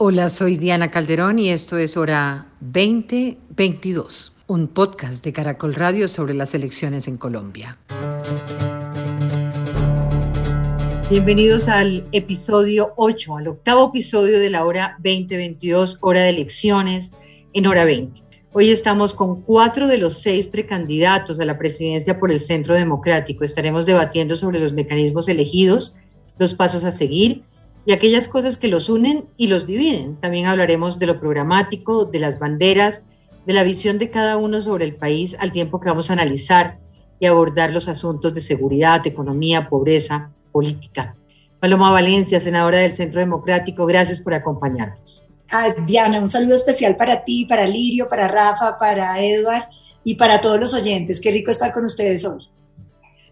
Hola, soy Diana Calderón y esto es Hora 2022, un podcast de Caracol Radio sobre las elecciones en Colombia. Bienvenidos al episodio 8, al octavo episodio de la Hora 2022, Hora de Elecciones en Hora 20. Hoy estamos con cuatro de los seis precandidatos a la presidencia por el Centro Democrático. Estaremos debatiendo sobre los mecanismos elegidos, los pasos a seguir y aquellas cosas que los unen y los dividen. También hablaremos de lo programático, de las banderas, de la visión de cada uno sobre el país al tiempo que vamos a analizar y abordar los asuntos de seguridad, economía, pobreza, política. Paloma Valencia, senadora del Centro Democrático, gracias por acompañarnos. Diana, un saludo especial para ti, para Lirio, para Rafa, para Edward y para todos los oyentes. Qué rico estar con ustedes hoy.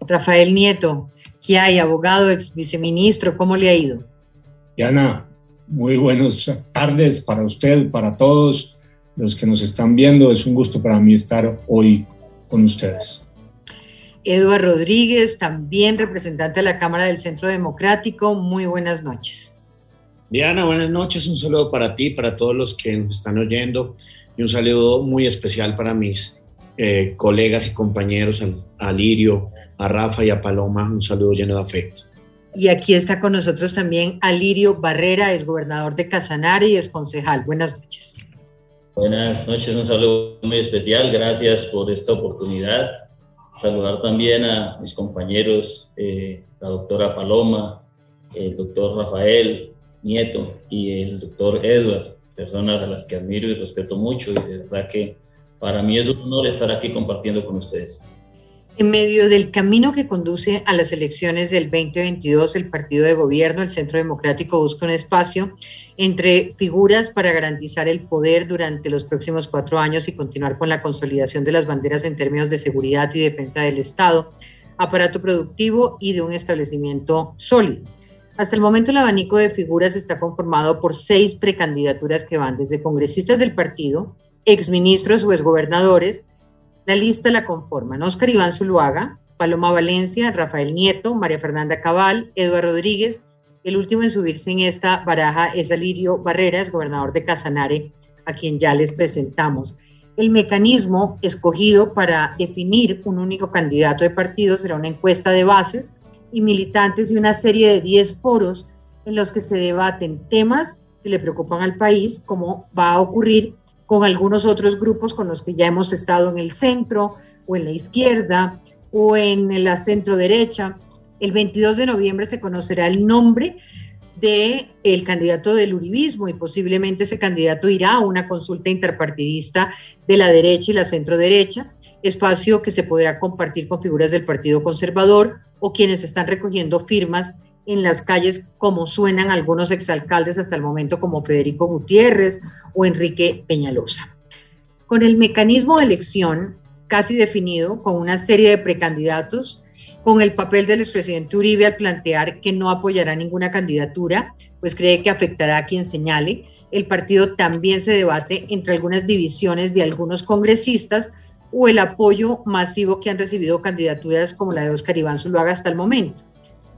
Rafael Nieto, ¿qué hay? Abogado, ex viceministro, ¿cómo le ha ido? Diana, muy buenas tardes para usted, para todos los que nos están viendo. Es un gusto para mí estar hoy con ustedes. Eduardo Rodríguez, también representante de la Cámara del Centro Democrático. Muy buenas noches. Diana, buenas noches. Un saludo para ti, para todos los que nos están oyendo y un saludo muy especial para mis eh, colegas y compañeros, a Lirio, a Rafa y a Paloma. Un saludo lleno de afecto. Y aquí está con nosotros también Alirio Barrera, es gobernador de Casanare y es concejal. Buenas noches. Buenas noches, un saludo muy especial. Gracias por esta oportunidad. Saludar también a mis compañeros, eh, la doctora Paloma, el doctor Rafael Nieto y el doctor Edward, personas a las que admiro y respeto mucho y de verdad que para mí es un honor estar aquí compartiendo con ustedes. En medio del camino que conduce a las elecciones del 2022, el partido de gobierno, el Centro Democrático, busca un espacio entre figuras para garantizar el poder durante los próximos cuatro años y continuar con la consolidación de las banderas en términos de seguridad y defensa del Estado, aparato productivo y de un establecimiento sólido. Hasta el momento el abanico de figuras está conformado por seis precandidaturas que van desde congresistas del partido, exministros o exgobernadores, la lista la conforman Oscar Iván Zuluaga, Paloma Valencia, Rafael Nieto, María Fernanda Cabal, Eduardo Rodríguez. El último en subirse en esta baraja es Alirio Barreras, gobernador de Casanare, a quien ya les presentamos. El mecanismo escogido para definir un único candidato de partido será una encuesta de bases y militantes y una serie de 10 foros en los que se debaten temas que le preocupan al país, como va a ocurrir con algunos otros grupos con los que ya hemos estado en el centro o en la izquierda o en la centro derecha. El 22 de noviembre se conocerá el nombre del el candidato del uribismo y posiblemente ese candidato irá a una consulta interpartidista de la derecha y la centro derecha, espacio que se podrá compartir con figuras del Partido Conservador o quienes están recogiendo firmas en las calles como suenan algunos exalcaldes hasta el momento como Federico Gutiérrez o Enrique Peñalosa. Con el mecanismo de elección casi definido, con una serie de precandidatos, con el papel del expresidente Uribe al plantear que no apoyará ninguna candidatura, pues cree que afectará a quien señale, el partido también se debate entre algunas divisiones de algunos congresistas o el apoyo masivo que han recibido candidaturas como la de Oscar Iván Zuluaga hasta el momento.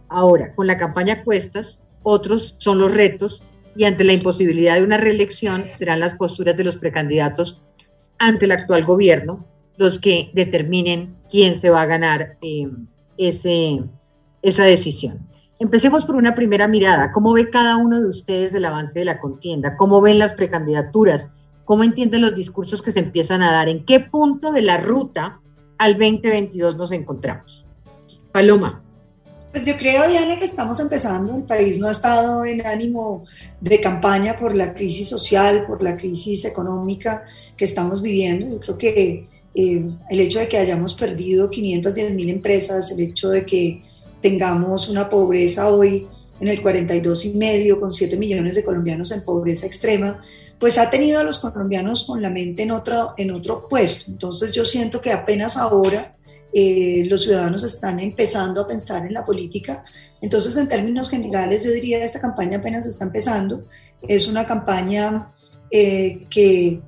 Ahora, con la campaña cuestas, otros son los retos y ante la imposibilidad de una reelección serán las posturas de los precandidatos ante el actual gobierno los que determinen quién se va a ganar eh, ese, esa decisión. Empecemos por una primera mirada. ¿Cómo ve cada uno de ustedes el avance de la contienda? ¿Cómo ven las precandidaturas? ¿Cómo entienden los discursos que se empiezan a dar? ¿En qué punto de la ruta al 2022 nos encontramos? Paloma. Pues yo creo, Diana, que estamos empezando. El país no ha estado en ánimo de campaña por la crisis social, por la crisis económica que estamos viviendo. Yo creo que eh, el hecho de que hayamos perdido 510 mil empresas, el hecho de que tengamos una pobreza hoy en el 42 y medio, con 7 millones de colombianos en pobreza extrema, pues ha tenido a los colombianos con la mente en otro, en otro puesto. Entonces yo siento que apenas ahora eh, los ciudadanos están empezando a pensar en la política. Entonces, en términos generales, yo diría que esta campaña apenas está empezando. Es una campaña eh, que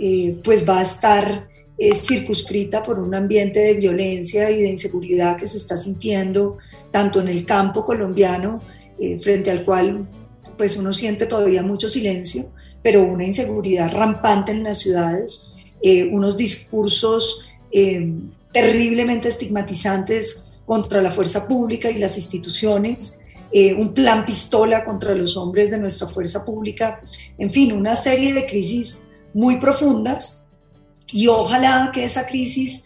eh, pues va a estar circunscrita por un ambiente de violencia y de inseguridad que se está sintiendo tanto en el campo colombiano, frente al cual pues uno siente todavía mucho silencio, pero una inseguridad rampante en las ciudades, eh, unos discursos eh, terriblemente estigmatizantes contra la fuerza pública y las instituciones, eh, un plan pistola contra los hombres de nuestra fuerza pública, en fin, una serie de crisis muy profundas. Y ojalá que esa crisis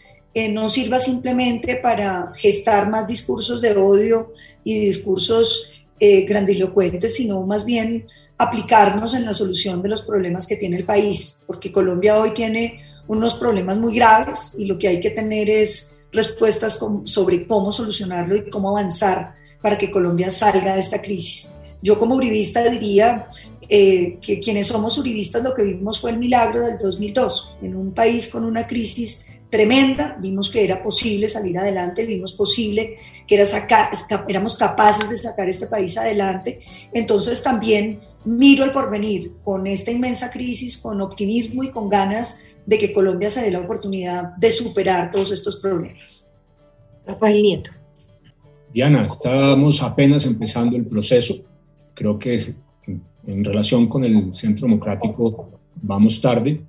no sirva simplemente para gestar más discursos de odio y discursos grandilocuentes, sino más bien aplicarnos en la solución de los problemas que tiene el país, porque Colombia hoy tiene unos problemas muy graves y lo que hay que tener es respuestas sobre cómo solucionarlo y cómo avanzar para que Colombia salga de esta crisis. Yo como uribista diría eh, que quienes somos uribistas lo que vimos fue el milagro del 2002, en un país con una crisis tremenda, vimos que era posible salir adelante, vimos posible que era sacar, éramos capaces de sacar este país adelante. Entonces también miro el porvenir con esta inmensa crisis, con optimismo y con ganas de que Colombia se dé la oportunidad de superar todos estos problemas. Rafael Nieto. Diana, estamos apenas empezando el proceso. Creo que en relación con el Centro Democrático vamos tarde.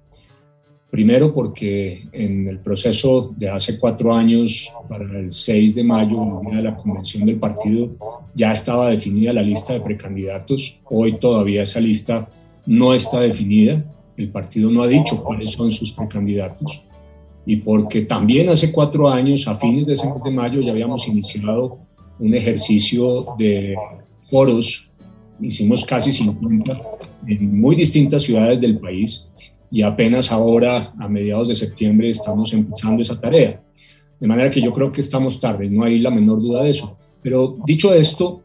Primero porque en el proceso de hace cuatro años, para el 6 de mayo, el día de la convención del partido, ya estaba definida la lista de precandidatos. Hoy todavía esa lista no está definida. El partido no ha dicho cuáles son sus precandidatos. Y porque también hace cuatro años, a fines de ese mes de mayo, ya habíamos iniciado un ejercicio de foros, hicimos casi 50 en muy distintas ciudades del país y apenas ahora, a mediados de septiembre, estamos empezando esa tarea. De manera que yo creo que estamos tarde, no hay la menor duda de eso. Pero dicho esto,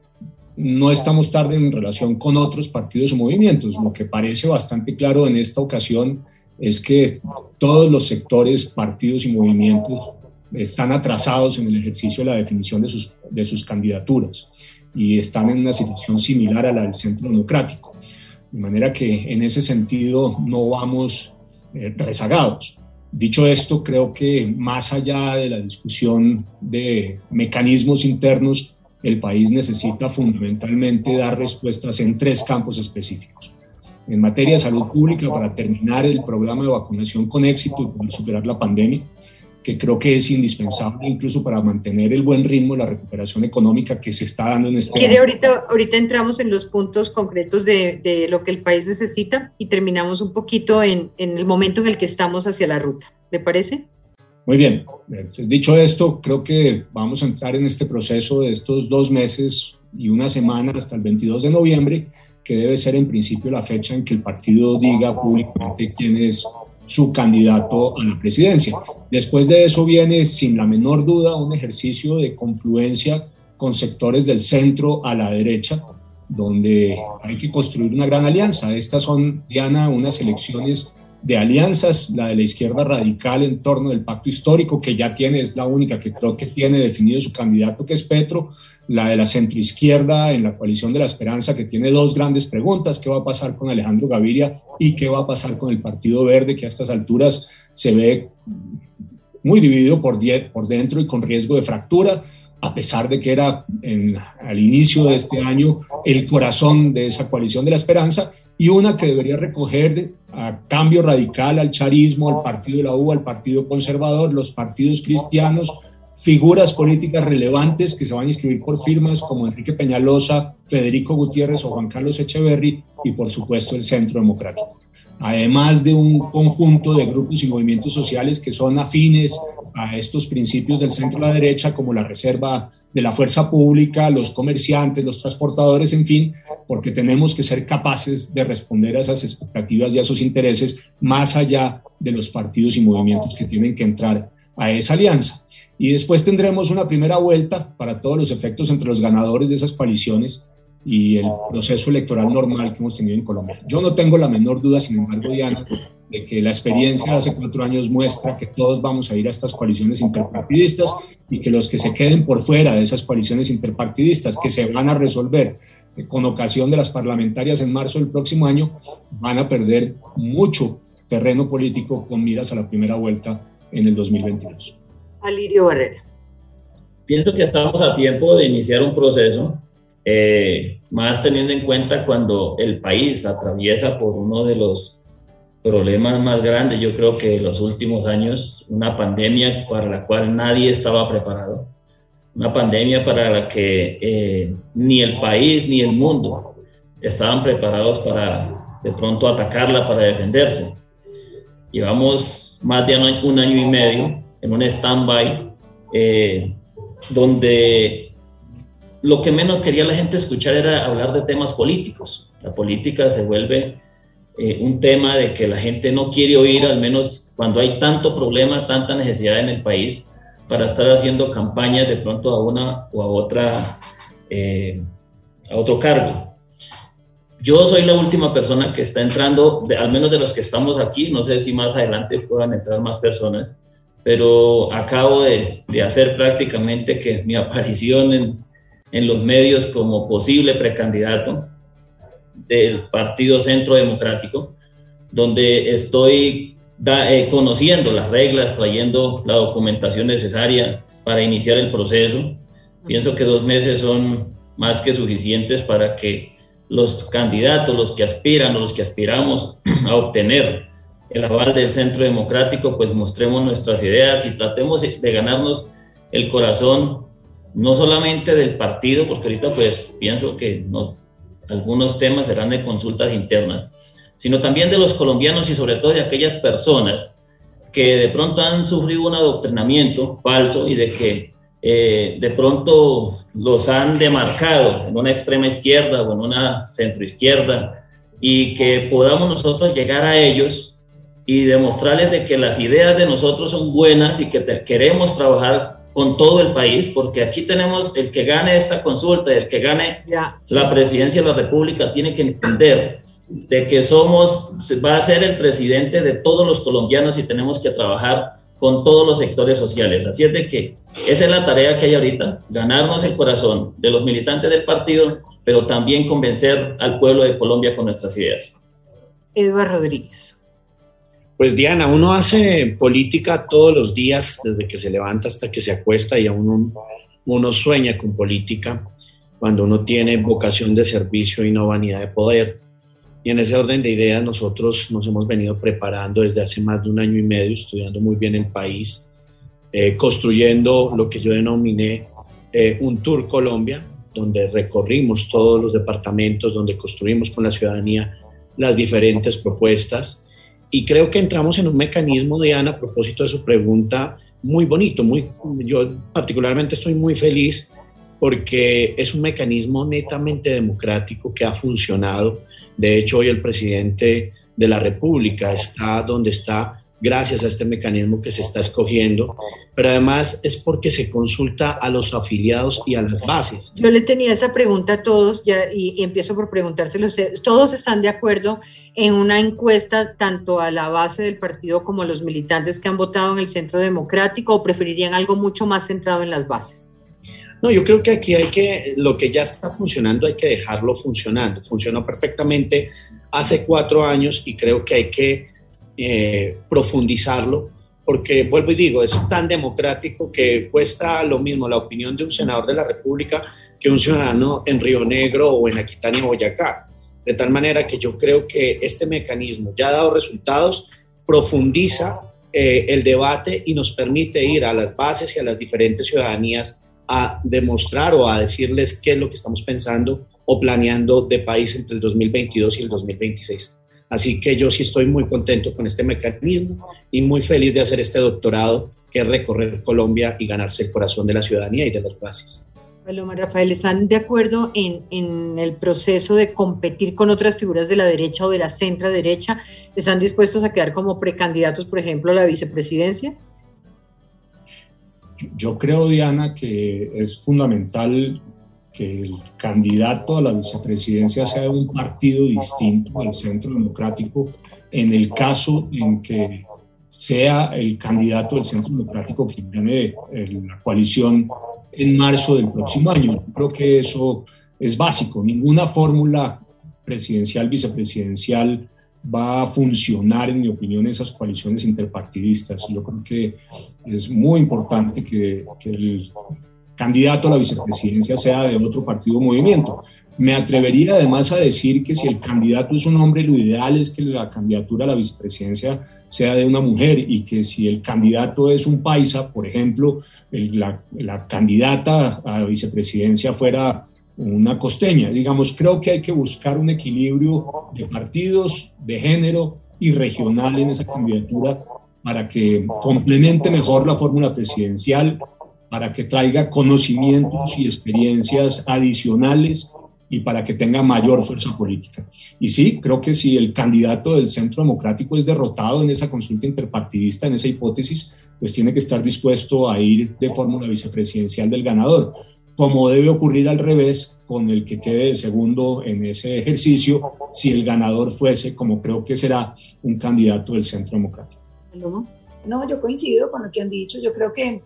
no estamos tarde en relación con otros partidos o movimientos. Lo que parece bastante claro en esta ocasión es que todos los sectores, partidos y movimientos están atrasados en el ejercicio de la definición de sus, candidaturas y están en una situación similar a la del Centro Democrático. De manera que en ese sentido no vamos eh, rezagados. Dicho esto, creo que más allá de la discusión de mecanismos internos, el país necesita fundamentalmente dar respuestas en tres campos específicos. En materia de salud pública, para terminar el programa de vacunación con éxito y poder superar la pandemia, que creo que es indispensable incluso para mantener el buen ritmo de la recuperación económica que se está dando en este ¿Quiere ahorita, ahorita entramos en los puntos concretos de, de, lo que el país necesita y terminamos un poquito en, en, el momento en el que estamos hacia la ruta. ¿Le parece? Muy bien. Entonces, dicho esto, creo que vamos a entrar en este proceso de estos dos meses y una semana hasta el 22 de noviembre, que debe ser en principio la fecha en que el partido diga públicamente quién es su candidato a la presidencia. Después de eso viene, sin la menor duda, un ejercicio de confluencia con sectores del centro a la derecha, donde hay que construir una gran alianza. Estas son, Diana, unas elecciones de alianzas, la de la izquierda radical en torno del pacto histórico, que ya tiene, es la única que creo que tiene definido su candidato, que es Petro, la de la centroizquierda en la coalición de la esperanza, que tiene dos grandes preguntas, ¿qué va a pasar con Alejandro Gaviria y qué va a pasar con el Partido Verde, que a estas alturas se ve muy dividido por, por dentro y con riesgo de fractura? A pesar de que era al inicio de este año el corazón de esa coalición de la esperanza, y una que debería recoger a cambio radical al charismo, al partido de la U, al partido conservador, los partidos cristianos, figuras políticas relevantes que se van a inscribir por firmas como Enrique Peñalosa, Federico Gutiérrez o Juan Carlos Echeverry y por supuesto el Centro Democrático además de un conjunto de grupos y movimientos sociales que son afines a estos principios del centro a la derecha, como la reserva de la fuerza pública, los comerciantes, los transportadores, en fin, porque tenemos que ser capaces de responder a esas expectativas y a esos intereses más allá de los partidos y movimientos que tienen que entrar a esa alianza. Y después tendremos una primera vuelta para todos los efectos entre los ganadores de esas coaliciones y el proceso electoral normal que hemos tenido en Colombia. Yo no tengo la menor duda, sin embargo, Diana, de que la experiencia de hace cuatro años muestra que todos vamos a ir a estas coaliciones interpartidistas y que los que se queden por fuera de esas coaliciones interpartidistas que se van a resolver con ocasión de las parlamentarias en marzo del próximo año, van a perder mucho terreno político con miras a la primera vuelta en el 2022. Alirio Barrera. Pienso que estamos a tiempo de iniciar un proceso eh, más teniendo en cuenta cuando el país atraviesa por uno de los problemas más grandes, yo creo que en los últimos años, una pandemia para la cual nadie estaba preparado, una pandemia para la que eh, ni el país ni el mundo estaban preparados para de pronto atacarla, para defenderse. Llevamos más de un año y medio en un stand-by eh, donde lo que menos quería la gente escuchar era hablar de temas políticos. La política se vuelve eh, un tema de que la gente no quiere oír, al menos cuando hay tanto problema, tanta necesidad en el país, para estar haciendo campañas de pronto a una o a otra, eh, a otro cargo. Yo soy la última persona que está entrando, al menos de los que estamos aquí, no sé si más adelante puedan entrar más personas, pero acabo de, de hacer prácticamente que mi aparición en, en los medios como posible precandidato del Partido Centro Democrático, donde estoy eh, conociendo las reglas, trayendo la documentación necesaria para iniciar el proceso. Pienso que dos meses son más que suficientes para que los candidatos, los que aspiran o los que aspiramos a obtener el aval del Centro Democrático, pues mostremos nuestras ideas y tratemos de ganarnos el corazón no solamente del partido, porque ahorita pues pienso que nos, algunos temas serán de consultas internas, sino también de los colombianos y sobre todo de aquellas personas que de pronto han sufrido un adoctrinamiento falso y de que eh, de pronto los han demarcado en una extrema izquierda o en una centroizquierda y que podamos nosotros llegar a ellos y demostrarles de que las ideas de nosotros son buenas y que queremos trabajar con todo el país, porque aquí tenemos el que gane esta consulta, el que gane la presidencia de la República, tiene que entender de que somos, va a ser el presidente de todos los colombianos y tenemos que trabajar con todos los sectores sociales. Así es de que esa es la tarea que hay ahorita, ganarnos el corazón de los militantes del partido, pero también convencer al pueblo de Colombia con nuestras ideas. Eduardo Rodríguez. Pues Diana, uno hace política todos los días, desde que se levanta hasta que se acuesta y aún uno, sueña con política cuando uno tiene vocación de servicio y no vanidad de poder. Y en ese orden de ideas nosotros nos hemos venido preparando desde hace más de un año y medio, estudiando muy bien el país, eh, construyendo lo que yo denominé eh, un Tour Colombia, donde recorrimos todos los departamentos, donde construimos con la ciudadanía las diferentes propuestas y creo que entramos en un mecanismo, Diana, a propósito de su pregunta, muy bonito. Muy, yo particularmente estoy muy feliz porque es un mecanismo netamente democrático que ha funcionado. De hecho, hoy el presidente de la República está donde está gracias a este mecanismo que se está escogiendo, pero además es porque se consulta a los afiliados y a las bases. Yo le tenía esa pregunta a todos ya, y, empiezo por preguntárselo. ¿Todos están de acuerdo en una encuesta tanto a la base del partido como a los militantes que han votado en el Centro Democrático o preferirían algo mucho más centrado en las bases? No, yo creo que aquí hay que, lo que ya está funcionando hay que dejarlo funcionando. Funcionó perfectamente hace cuatro años y creo que hay que eh, profundizarlo, porque vuelvo y digo, es tan democrático que cuesta lo mismo la opinión de un senador de la República que un ciudadano en Río Negro o en Aquitania, Boyacá. De tal manera que yo creo que este mecanismo ya ha dado resultados, profundiza eh, el debate y nos permite ir a las bases y a las diferentes ciudadanías a demostrar o a decirles qué es lo que estamos pensando o planeando de país entre el 2022 y el 2026. Así que yo sí estoy muy contento con este mecanismo y muy feliz de hacer este doctorado, que es recorrer Colombia y ganarse el corazón de la ciudadanía y de las bases. Paloma, Rafael, ¿están de acuerdo en, en, el proceso de competir con otras figuras de la derecha o de la centro derecha? ¿Están dispuestos a quedar como precandidatos, por ejemplo, a la vicepresidencia? Yo creo, Diana, que es fundamental que el candidato a la vicepresidencia sea un partido distinto al Centro Democrático en el caso en que sea el candidato del Centro Democrático quien gane la coalición en marzo del próximo año. Creo que eso es básico. Ninguna fórmula presidencial, vicepresidencial va a funcionar, en mi opinión, esas coaliciones interpartidistas. Yo creo que es muy importante que, que el candidato a la vicepresidencia sea de otro partido o movimiento. Me atrevería además a decir que si el candidato es un hombre, lo ideal es que la candidatura a la vicepresidencia sea de una mujer y que si el candidato es un paisa, por ejemplo, la, la, candidata a la vicepresidencia fuera una costeña. Digamos, creo que hay que buscar un equilibrio de partidos, de género y regional en esa candidatura para que complemente mejor la fórmula presidencial, para que traiga conocimientos y experiencias adicionales y para que tenga mayor fuerza política. Y sí, creo que si el candidato del Centro Democrático es derrotado en esa consulta interpartidista, en esa hipótesis, pues tiene que estar dispuesto a ir de fórmula vicepresidencial del ganador, como debe ocurrir al revés con el que quede de segundo en ese ejercicio, si el ganador fuese, como creo que será, un candidato del Centro Democrático. No, yo coincido con lo que han dicho. Yo creo que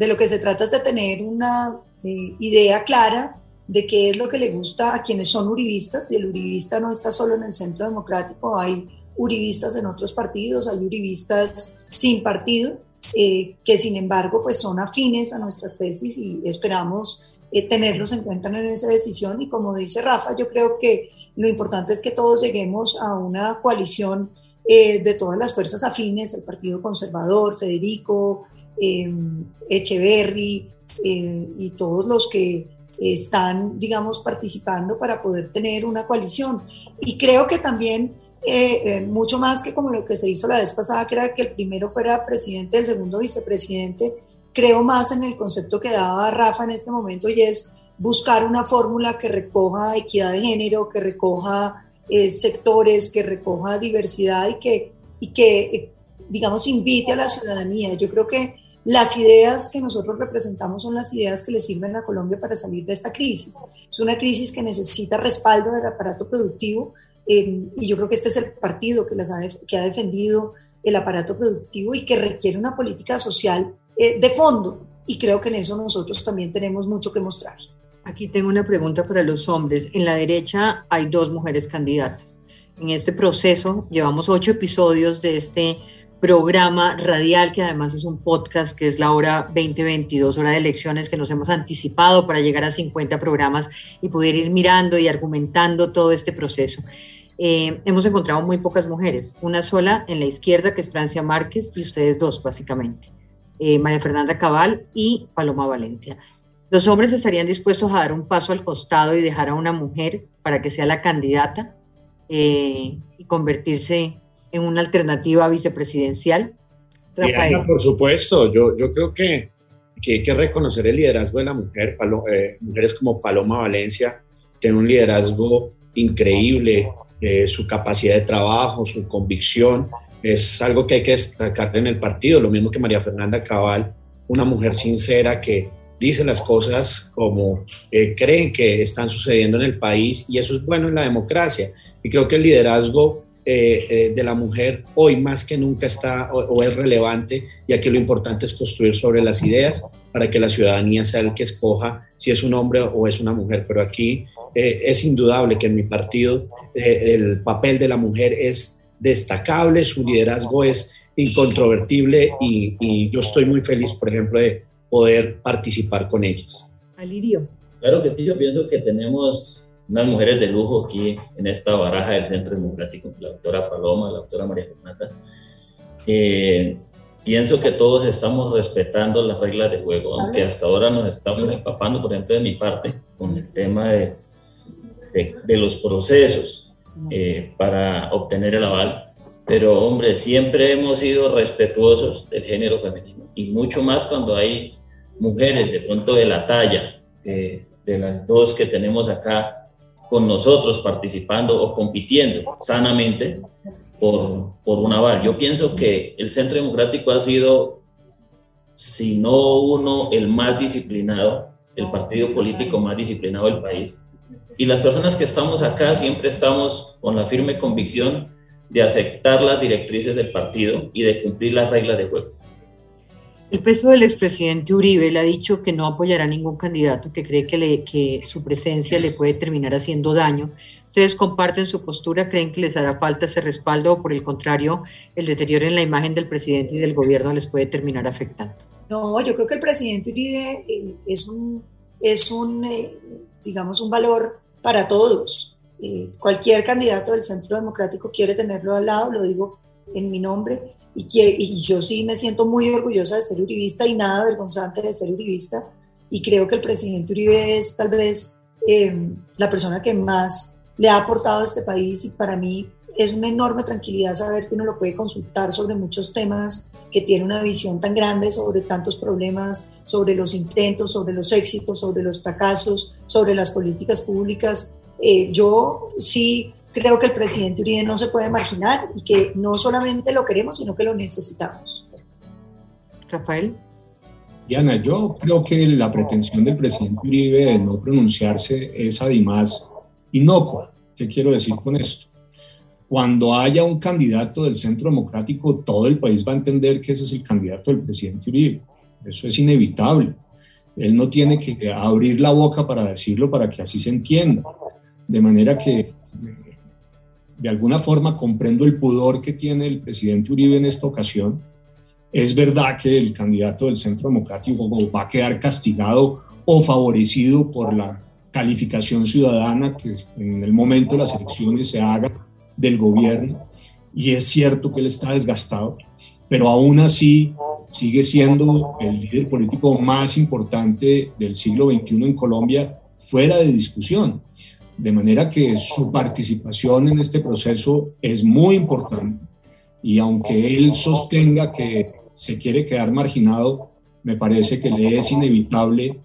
de lo que se trata es de tener una eh, idea clara de qué es lo que le gusta a quienes son uribistas, y el uribista no está solo en el centro democrático, hay uribistas en otros partidos, hay uribistas sin partido, eh, que sin embargo pues son afines a nuestras tesis y esperamos eh, tenerlos en cuenta en esa decisión. Y como dice Rafa, yo creo que lo importante es que todos lleguemos a una coalición de todas las fuerzas afines, el Partido Conservador, Federico, Echeverry y todos los que están, digamos, participando para poder tener una coalición. Y creo que también, eh, eh, mucho más que como lo que se hizo la vez pasada, que era que el primero fuera presidente, el segundo vicepresidente, creo más en el concepto que daba Rafa en este momento y es buscar una fórmula que recoja equidad de género, que recoja eh, sectores, que recoja diversidad y que, y que, digamos, invite a la ciudadanía. Yo creo que las ideas que nosotros representamos son las ideas que le sirven a Colombia para salir de esta crisis. Es una crisis que necesita respaldo del aparato productivo eh, y yo creo que este es el partido que, las ha, que ha defendido el aparato productivo y que requiere una política social eh, de fondo y creo que en eso nosotros también tenemos mucho que mostrar. Aquí tengo una pregunta para los hombres. En la derecha hay dos mujeres candidatas. En este proceso llevamos ocho episodios de este programa radial, que además es un podcast, que es la hora 2022, hora de elecciones, que nos hemos anticipado para llegar a 50 programas y poder ir mirando y argumentando todo este proceso. Eh, hemos encontrado muy pocas mujeres, una sola en la izquierda, que es Francia Márquez, y ustedes dos, básicamente, eh, María Fernanda Cabal y Paloma Valencia. ¿Los hombres estarían dispuestos a dar un paso al costado y dejar a una mujer para que sea la candidata eh, y convertirse en una alternativa vicepresidencial? Rafael. por supuesto, yo, yo creo que, que, hay que reconocer el liderazgo de la mujer. Eh, mujeres como Paloma Valencia tienen un liderazgo increíble, eh, su capacidad de trabajo, su convicción, es algo que hay que destacar en el partido, lo mismo que María Fernanda Cabal, una mujer sincera que dice las cosas como eh, creen que están sucediendo en el país y eso es bueno en la democracia. Y creo que el liderazgo eh, eh, de la mujer hoy más que nunca está o, es relevante, ya que lo importante es construir sobre las ideas para que la ciudadanía sea el que escoja si es un hombre o es una mujer. Pero aquí eh, es indudable que en mi partido el papel de la mujer es destacable, su liderazgo es incontrovertible y, y yo estoy muy feliz, por ejemplo, de poder participar con ellas. Alirio. Claro que sí, yo pienso que tenemos unas mujeres de lujo aquí en esta baraja del Centro Democrático, la doctora Paloma, la doctora María Fernanda. Eh, pienso que todos estamos respetando las reglas de juego, aunque hasta ahora nos estamos empapando, por ejemplo, de mi parte, con el tema de, de, los procesos eh, para obtener el aval. Pero, hombre, siempre hemos sido respetuosos del género femenino y mucho más cuando hay mujeres de pronto de la talla eh, de las dos que tenemos acá con nosotros participando o compitiendo sanamente por, por un aval. Yo pienso que el Centro Democrático ha sido, si no uno, el más disciplinado, el partido político más disciplinado del país. Y las personas que estamos acá siempre estamos con la firme convicción de aceptar las directrices del partido y de cumplir las reglas de juego. El peso del expresidente Uribe le ha dicho que no apoyará a ningún candidato, que cree que, le, que su presencia le puede terminar haciendo daño. ¿Ustedes comparten su postura? ¿Creen que les hará falta ese respaldo o por el contrario, el deterioro en la imagen del presidente y del gobierno les puede terminar afectando? No, yo creo que el presidente Uribe eh, es un, es un eh, digamos, un valor para todos. Eh, cualquier candidato del Centro Democrático quiere tenerlo al lado, lo digo en mi nombre, y, que, y yo sí me siento muy orgullosa de ser uribista y nada vergonzante de ser uribista, y creo que el presidente Uribe es tal vez la persona que más le ha aportado a este país y para mí es una enorme tranquilidad saber que uno lo puede consultar sobre muchos temas, que tiene una visión tan grande sobre tantos problemas, sobre los intentos, sobre los éxitos, sobre los fracasos, sobre las políticas públicas. Eh, yo sí creo que el presidente Uribe no se puede imaginar y que no solamente lo queremos, sino que lo necesitamos. Rafael. Diana, yo creo que la pretensión del presidente Uribe de no pronunciarse es además inocua. ¿Qué quiero decir con esto? cuando haya un candidato del Centro Democrático, todo el país va a entender que ese es el candidato del presidente Uribe. Eso es inevitable. Él no tiene que abrir la boca para decirlo para que así se entienda. De manera que, de alguna forma, comprendo el pudor que tiene el presidente Uribe en esta ocasión. Es verdad que el candidato del Centro Democrático va a quedar castigado o favorecido por la calificación ciudadana que en el momento de las elecciones se haga del gobierno y es cierto que él está desgastado, pero aún así sigue siendo el líder político más importante del siglo XXI en Colombia fuera de discusión. De manera que su participación en este proceso es muy importante y aunque él sostenga que se quiere quedar marginado, me parece que le es inevitable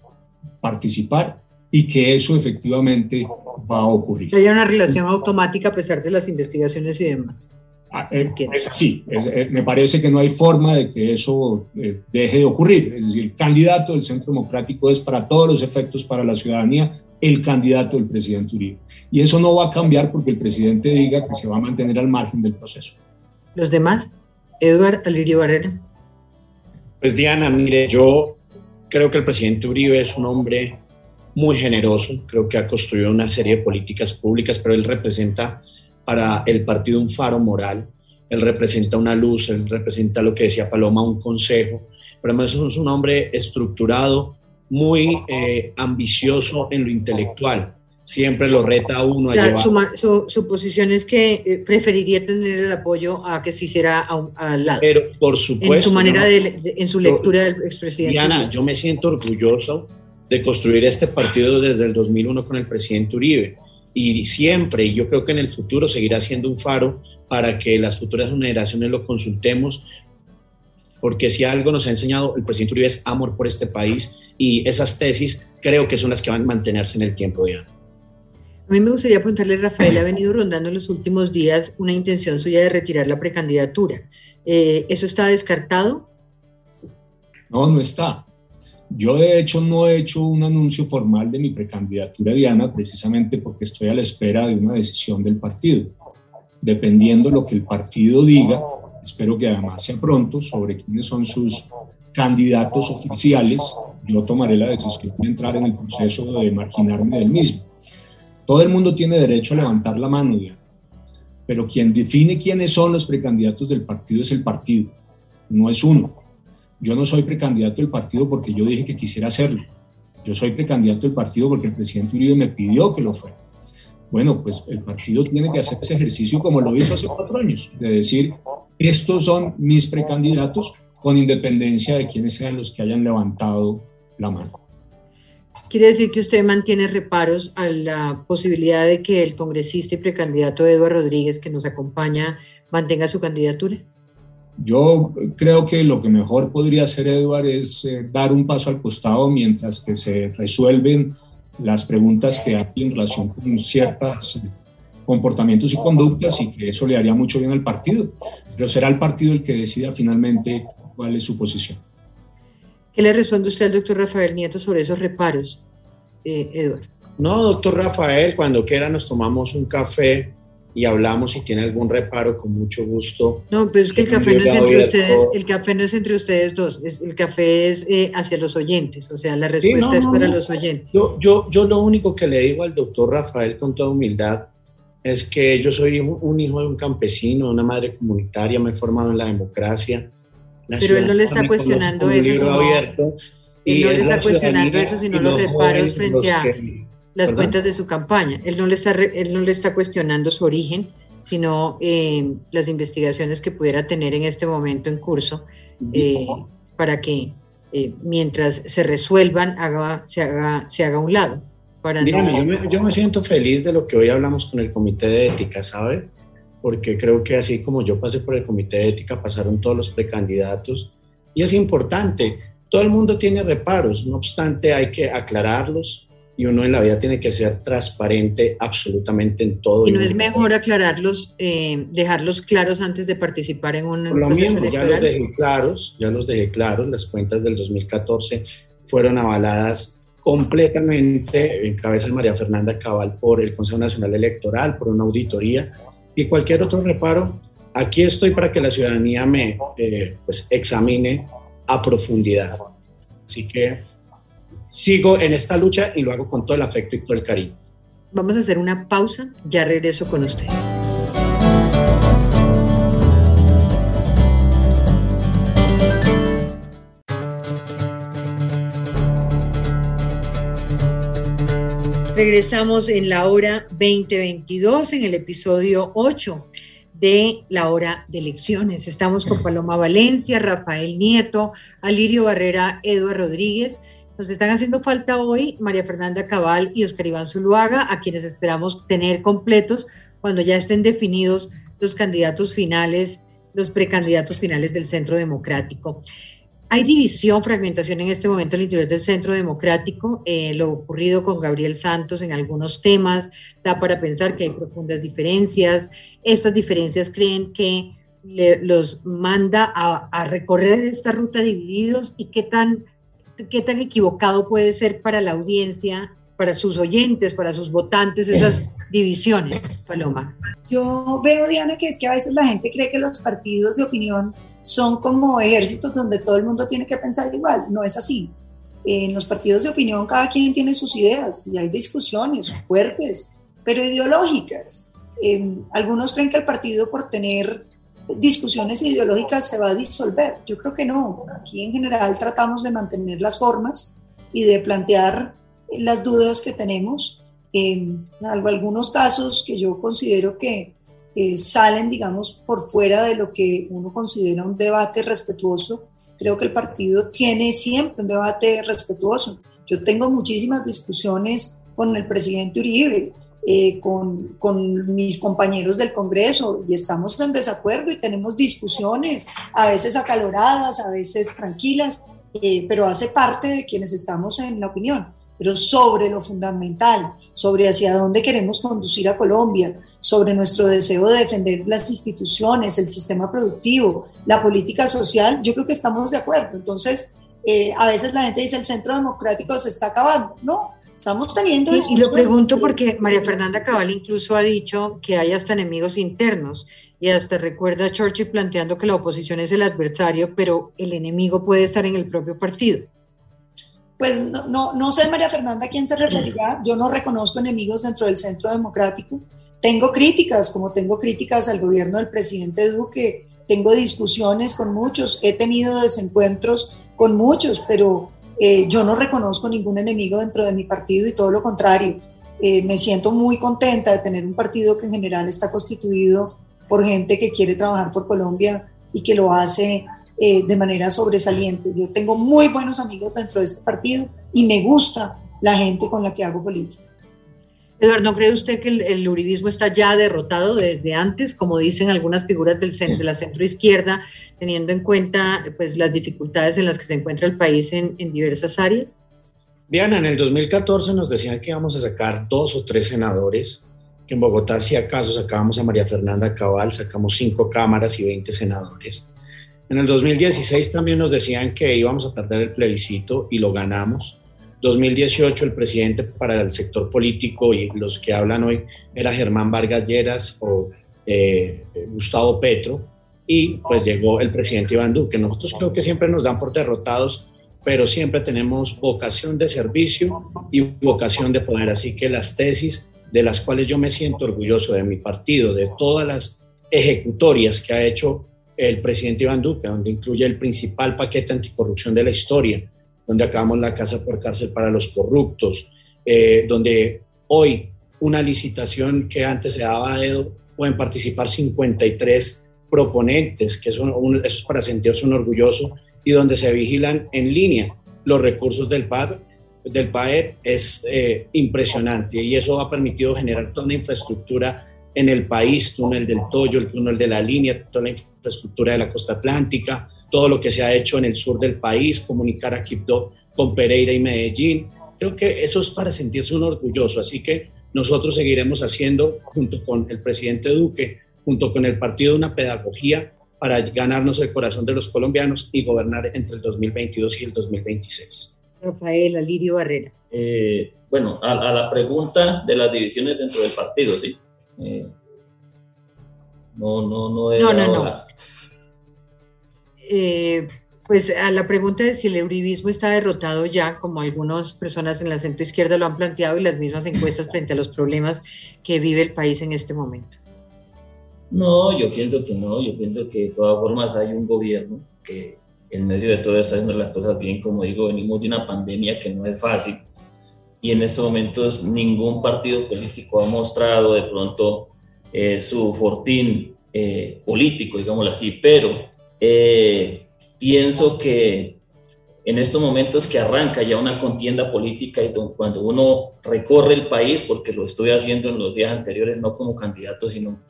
participar y que eso efectivamente va a ocurrir. Hay una relación automática a pesar de las investigaciones y demás. Ah, es así, eh, me parece que no hay forma de que eso eh, deje de ocurrir. Es decir, el candidato del Centro Democrático es para todos los efectos para la ciudadanía el candidato del presidente Uribe. Y eso no va a cambiar porque el presidente diga que se va a mantener al margen del proceso. ¿Los demás? Eduard Alirio Barrera. Pues Diana, mire, yo creo que el presidente Uribe es un hombre muy generoso, creo que ha construido una serie de políticas públicas, pero él representa para el partido un faro moral, él representa una luz, él representa lo que decía Paloma, un consejo, pero además es un hombre estructurado, muy eh, ambicioso en lo intelectual, siempre lo reta a uno a llevar. Su, su, posición es que eh, preferiría tener el apoyo a que se hiciera al lado. Pero por supuesto. En su manera, de, en su lectura del expresidente. Diana, yo me siento orgulloso de construir este partido desde el 2001 con el presidente Uribe. Y siempre, y yo creo que en el futuro seguirá siendo un faro para que las futuras generaciones lo consultemos, porque si algo nos ha enseñado el presidente Uribe es amor por este país y esas tesis creo que son las que van a mantenerse en el tiempo, ya. A mí me gustaría preguntarle, Rafael, ha venido rondando en los últimos días una intención suya de retirar la precandidatura. Eh, ¿Eso está descartado? No, no está. Yo de hecho no he hecho un anuncio formal de mi precandidatura Diana precisamente porque estoy a la espera de una decisión del partido. Dependiendo lo que el partido diga, espero que además sea pronto, sobre quiénes son sus candidatos oficiales, yo tomaré la decisión de entrar en el proceso de marginarme del mismo. Todo el mundo tiene derecho a levantar la mano, Diana, pero quien define quiénes son los precandidatos del partido es el partido, no es uno. Yo no soy precandidato del partido porque yo dije que quisiera hacerlo. Yo soy precandidato del partido porque el presidente Uribe me pidió que lo fuera. Bueno, pues el partido tiene que hacer ese ejercicio como lo hizo hace cuatro años, de decir, estos son mis precandidatos con independencia de quienes sean los que hayan levantado la mano. ¿Quiere decir que usted mantiene reparos a la posibilidad de que el congresista y precandidato Eduardo Rodríguez, que nos acompaña, mantenga su candidatura? Yo creo que lo que mejor podría hacer Eduard es eh, dar un paso al costado mientras que se resuelven las preguntas que hay en relación con ciertos comportamientos y conductas y que eso le haría mucho bien al partido. Pero será el partido el que decida finalmente cuál es su posición. ¿Qué le responde usted al doctor Rafael Nieto sobre esos reparos, eh, Eduard? No, doctor Rafael, cuando quiera nos tomamos un café y hablamos si tiene algún reparo con mucho gusto. No, pero es que el café no es entre ustedes, el café no es entre ustedes dos, el café es eh, hacia los oyentes, o sea, la respuesta es para los oyentes. Yo, yo, yo lo único que le digo al doctor Rafael con toda humildad es que yo soy un, hijo de un campesino, una madre comunitaria, me he formado en la democracia, Pero él no le está cuestionando eso, sino, él no le está cuestionando eso, sino los, reparos frente a las cuentas de su campaña. Él no le está, él no le está cuestionando su origen, sino eh, las investigaciones que pudiera tener en este momento en curso eh, para que eh, mientras se resuelvan haga, se, haga, se haga a un lado. Para Dígame, yo, me, yo me siento feliz de lo que hoy hablamos con el Comité de Ética, ¿sabe? Porque creo que así como yo pasé por el Comité de Ética, pasaron todos los precandidatos y es importante. Todo el mundo tiene reparos, no obstante hay que aclararlos, y uno en la vida tiene que ser transparente absolutamente en todo. Y no es mejor aclararlos, eh, dejarlos claros antes de participar en un Por lo mismo, ya los dejé claros, ya los dejé claros, las cuentas del 2014 fueron avaladas completamente en cabeza de María Fernanda Cabal por el Consejo Nacional Electoral, por una auditoría y cualquier otro reparo. Aquí estoy para que la ciudadanía me eh, pues, examine a profundidad. Así que sigo en esta lucha y lo hago con todo el afecto y todo el cariño. Vamos a hacer una pausa, ya regreso con ustedes. Regresamos en la hora 2022, en el episodio 8 de la hora de elecciones. Estamos con Paloma Valencia, Rafael Nieto, Alirio Barrera, Eduardo Rodríguez nos están haciendo falta hoy María Fernanda Cabal y Oscar Iván Zuluaga, a quienes esperamos tener completos cuando ya estén definidos los candidatos finales, los precandidatos finales del Centro Democrático. Hay división, fragmentación en este momento al interior del Centro Democrático. Eh, lo ocurrido con Gabriel Santos en algunos temas da para pensar que hay profundas diferencias. Estas diferencias creen que los manda a, a recorrer esta ruta divididos y qué tan qué tan equivocado puede ser para la audiencia, para sus oyentes, para sus votantes, esas divisiones, Paloma. Yo veo, Diana, que es que a veces la gente cree que los partidos de opinión son como ejércitos donde todo el mundo tiene que pensar igual. No es así. En los partidos de opinión cada quien tiene sus ideas y hay discusiones fuertes, pero ideológicas. Eh, algunos creen que el partido por tener discusiones ideológicas se va a disolver. Yo creo que no. Aquí en general tratamos de mantener las formas y de plantear las dudas que tenemos. En algunos casos que yo considero que salen, digamos, por fuera de lo que uno considera un debate respetuoso, creo que el partido tiene siempre un debate respetuoso. Yo tengo muchísimas discusiones con el presidente Uribe, eh, con, con, mis compañeros del Congreso y estamos en desacuerdo y tenemos discusiones, a veces acaloradas, a veces tranquilas, eh, pero hace parte de quienes estamos en la opinión. Pero sobre lo fundamental, sobre hacia dónde queremos conducir a Colombia, sobre nuestro deseo de defender las instituciones, el sistema productivo, la política social, yo creo que estamos de acuerdo. Entonces, eh, a veces la gente dice el centro democrático se está acabando. No, Estamos teniendo... Sí, y lo pregunto porque María Fernanda Cabal incluso ha dicho que hay hasta enemigos internos y hasta recuerda a Churchill planteando que la oposición es el adversario, pero el enemigo puede estar en el propio partido. Pues no, no, no sé, María Fernanda, a quién se referirá. Yo no reconozco enemigos dentro del Centro Democrático. Tengo críticas, como tengo críticas al gobierno del presidente Duque, tengo discusiones con muchos, he tenido desencuentros con muchos, pero eh, yo no reconozco ningún enemigo dentro de mi partido y todo lo contrario. Eh, me siento muy contenta de tener un partido que en general está constituido por gente que quiere trabajar por Colombia y que lo hace eh, de manera sobresaliente. Yo tengo muy buenos amigos dentro de este partido y me gusta la gente con la que hago política. Eduardo, ¿no cree usted que el, uribismo está ya derrotado desde antes, como dicen algunas figuras de la centro izquierda, teniendo en cuenta pues, las dificultades en las que se encuentra el país en, en diversas áreas? Diana, en el 2014 nos decían que íbamos a sacar dos o tres senadores, que en Bogotá si acaso sacábamos a María Fernanda Cabal, sacamos cinco cámaras y 20 senadores. En el 2016 también nos decían que íbamos a perder el plebiscito y lo ganamos. 2018 el presidente para el sector político y los que hablan hoy era Germán Vargas Lleras o eh, Gustavo Petro y pues llegó el presidente Iván Duque. Nosotros creo que siempre nos dan por derrotados, pero siempre tenemos vocación de servicio y vocación de poder. Así que las tesis de las cuales yo me siento orgulloso de mi partido, de todas las ejecutorias que ha hecho el presidente Iván Duque, donde incluye el principal paquete anticorrupción de la historia, donde acabamos la casa por cárcel para los corruptos, eh, donde hoy una licitación que antes se daba a dedo pueden participar 53 proponentes, que son, eso es para sentirse un orgulloso, y donde se vigilan en línea los recursos del PAD, del PAE, es eh, impresionante y eso ha permitido generar toda una infraestructura en el país, túnel del Toyo, el túnel de la línea, toda la infraestructura de la costa atlántica, todo lo que se ha hecho en el sur del país, comunicar a Quibdó con Pereira y Medellín. Creo que eso es para sentirse un orgulloso, así que nosotros seguiremos haciendo, junto con el presidente Duque, junto con el partido, una pedagogía para ganarnos el corazón de los colombianos y gobernar entre el 2022 y el 2026. Rafael Alirio Barrera. Eh, bueno, a, la pregunta de las divisiones dentro del partido, sí. Eh, no, no, no. No, no, no. Eh, pues a la pregunta de si el uribismo está derrotado ya, como algunas personas en la centro izquierda lo han planteado y las mismas encuestas frente a los problemas que vive el país en este momento. No, yo pienso que no, yo pienso que de todas formas hay un gobierno que en medio de todo está haciendo las cosas bien, como digo, venimos de una pandemia que no es fácil y en estos momentos ningún partido político ha mostrado de pronto eh, su fortín eh, político, digámoslo así, pero eh, pienso que en estos momentos que arranca ya una contienda política y cuando uno recorre el país, porque lo estoy haciendo en los días anteriores, no como candidato, sino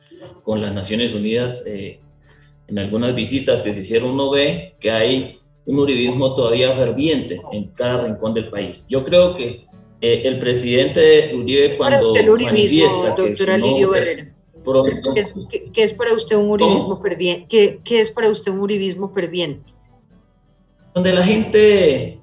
con las Naciones Unidas, eh, en algunas visitas que se hicieron, uno ve que hay un uribismo todavía ferviente en cada rincón del país. Yo creo que eh, el presidente Uribe cuando para usted manifiesta doctora Lirio Barrera. ¿Qué es, para usted un uribismo ferviente? ¿Qué es para usted un uribismo ferviente? donde la gente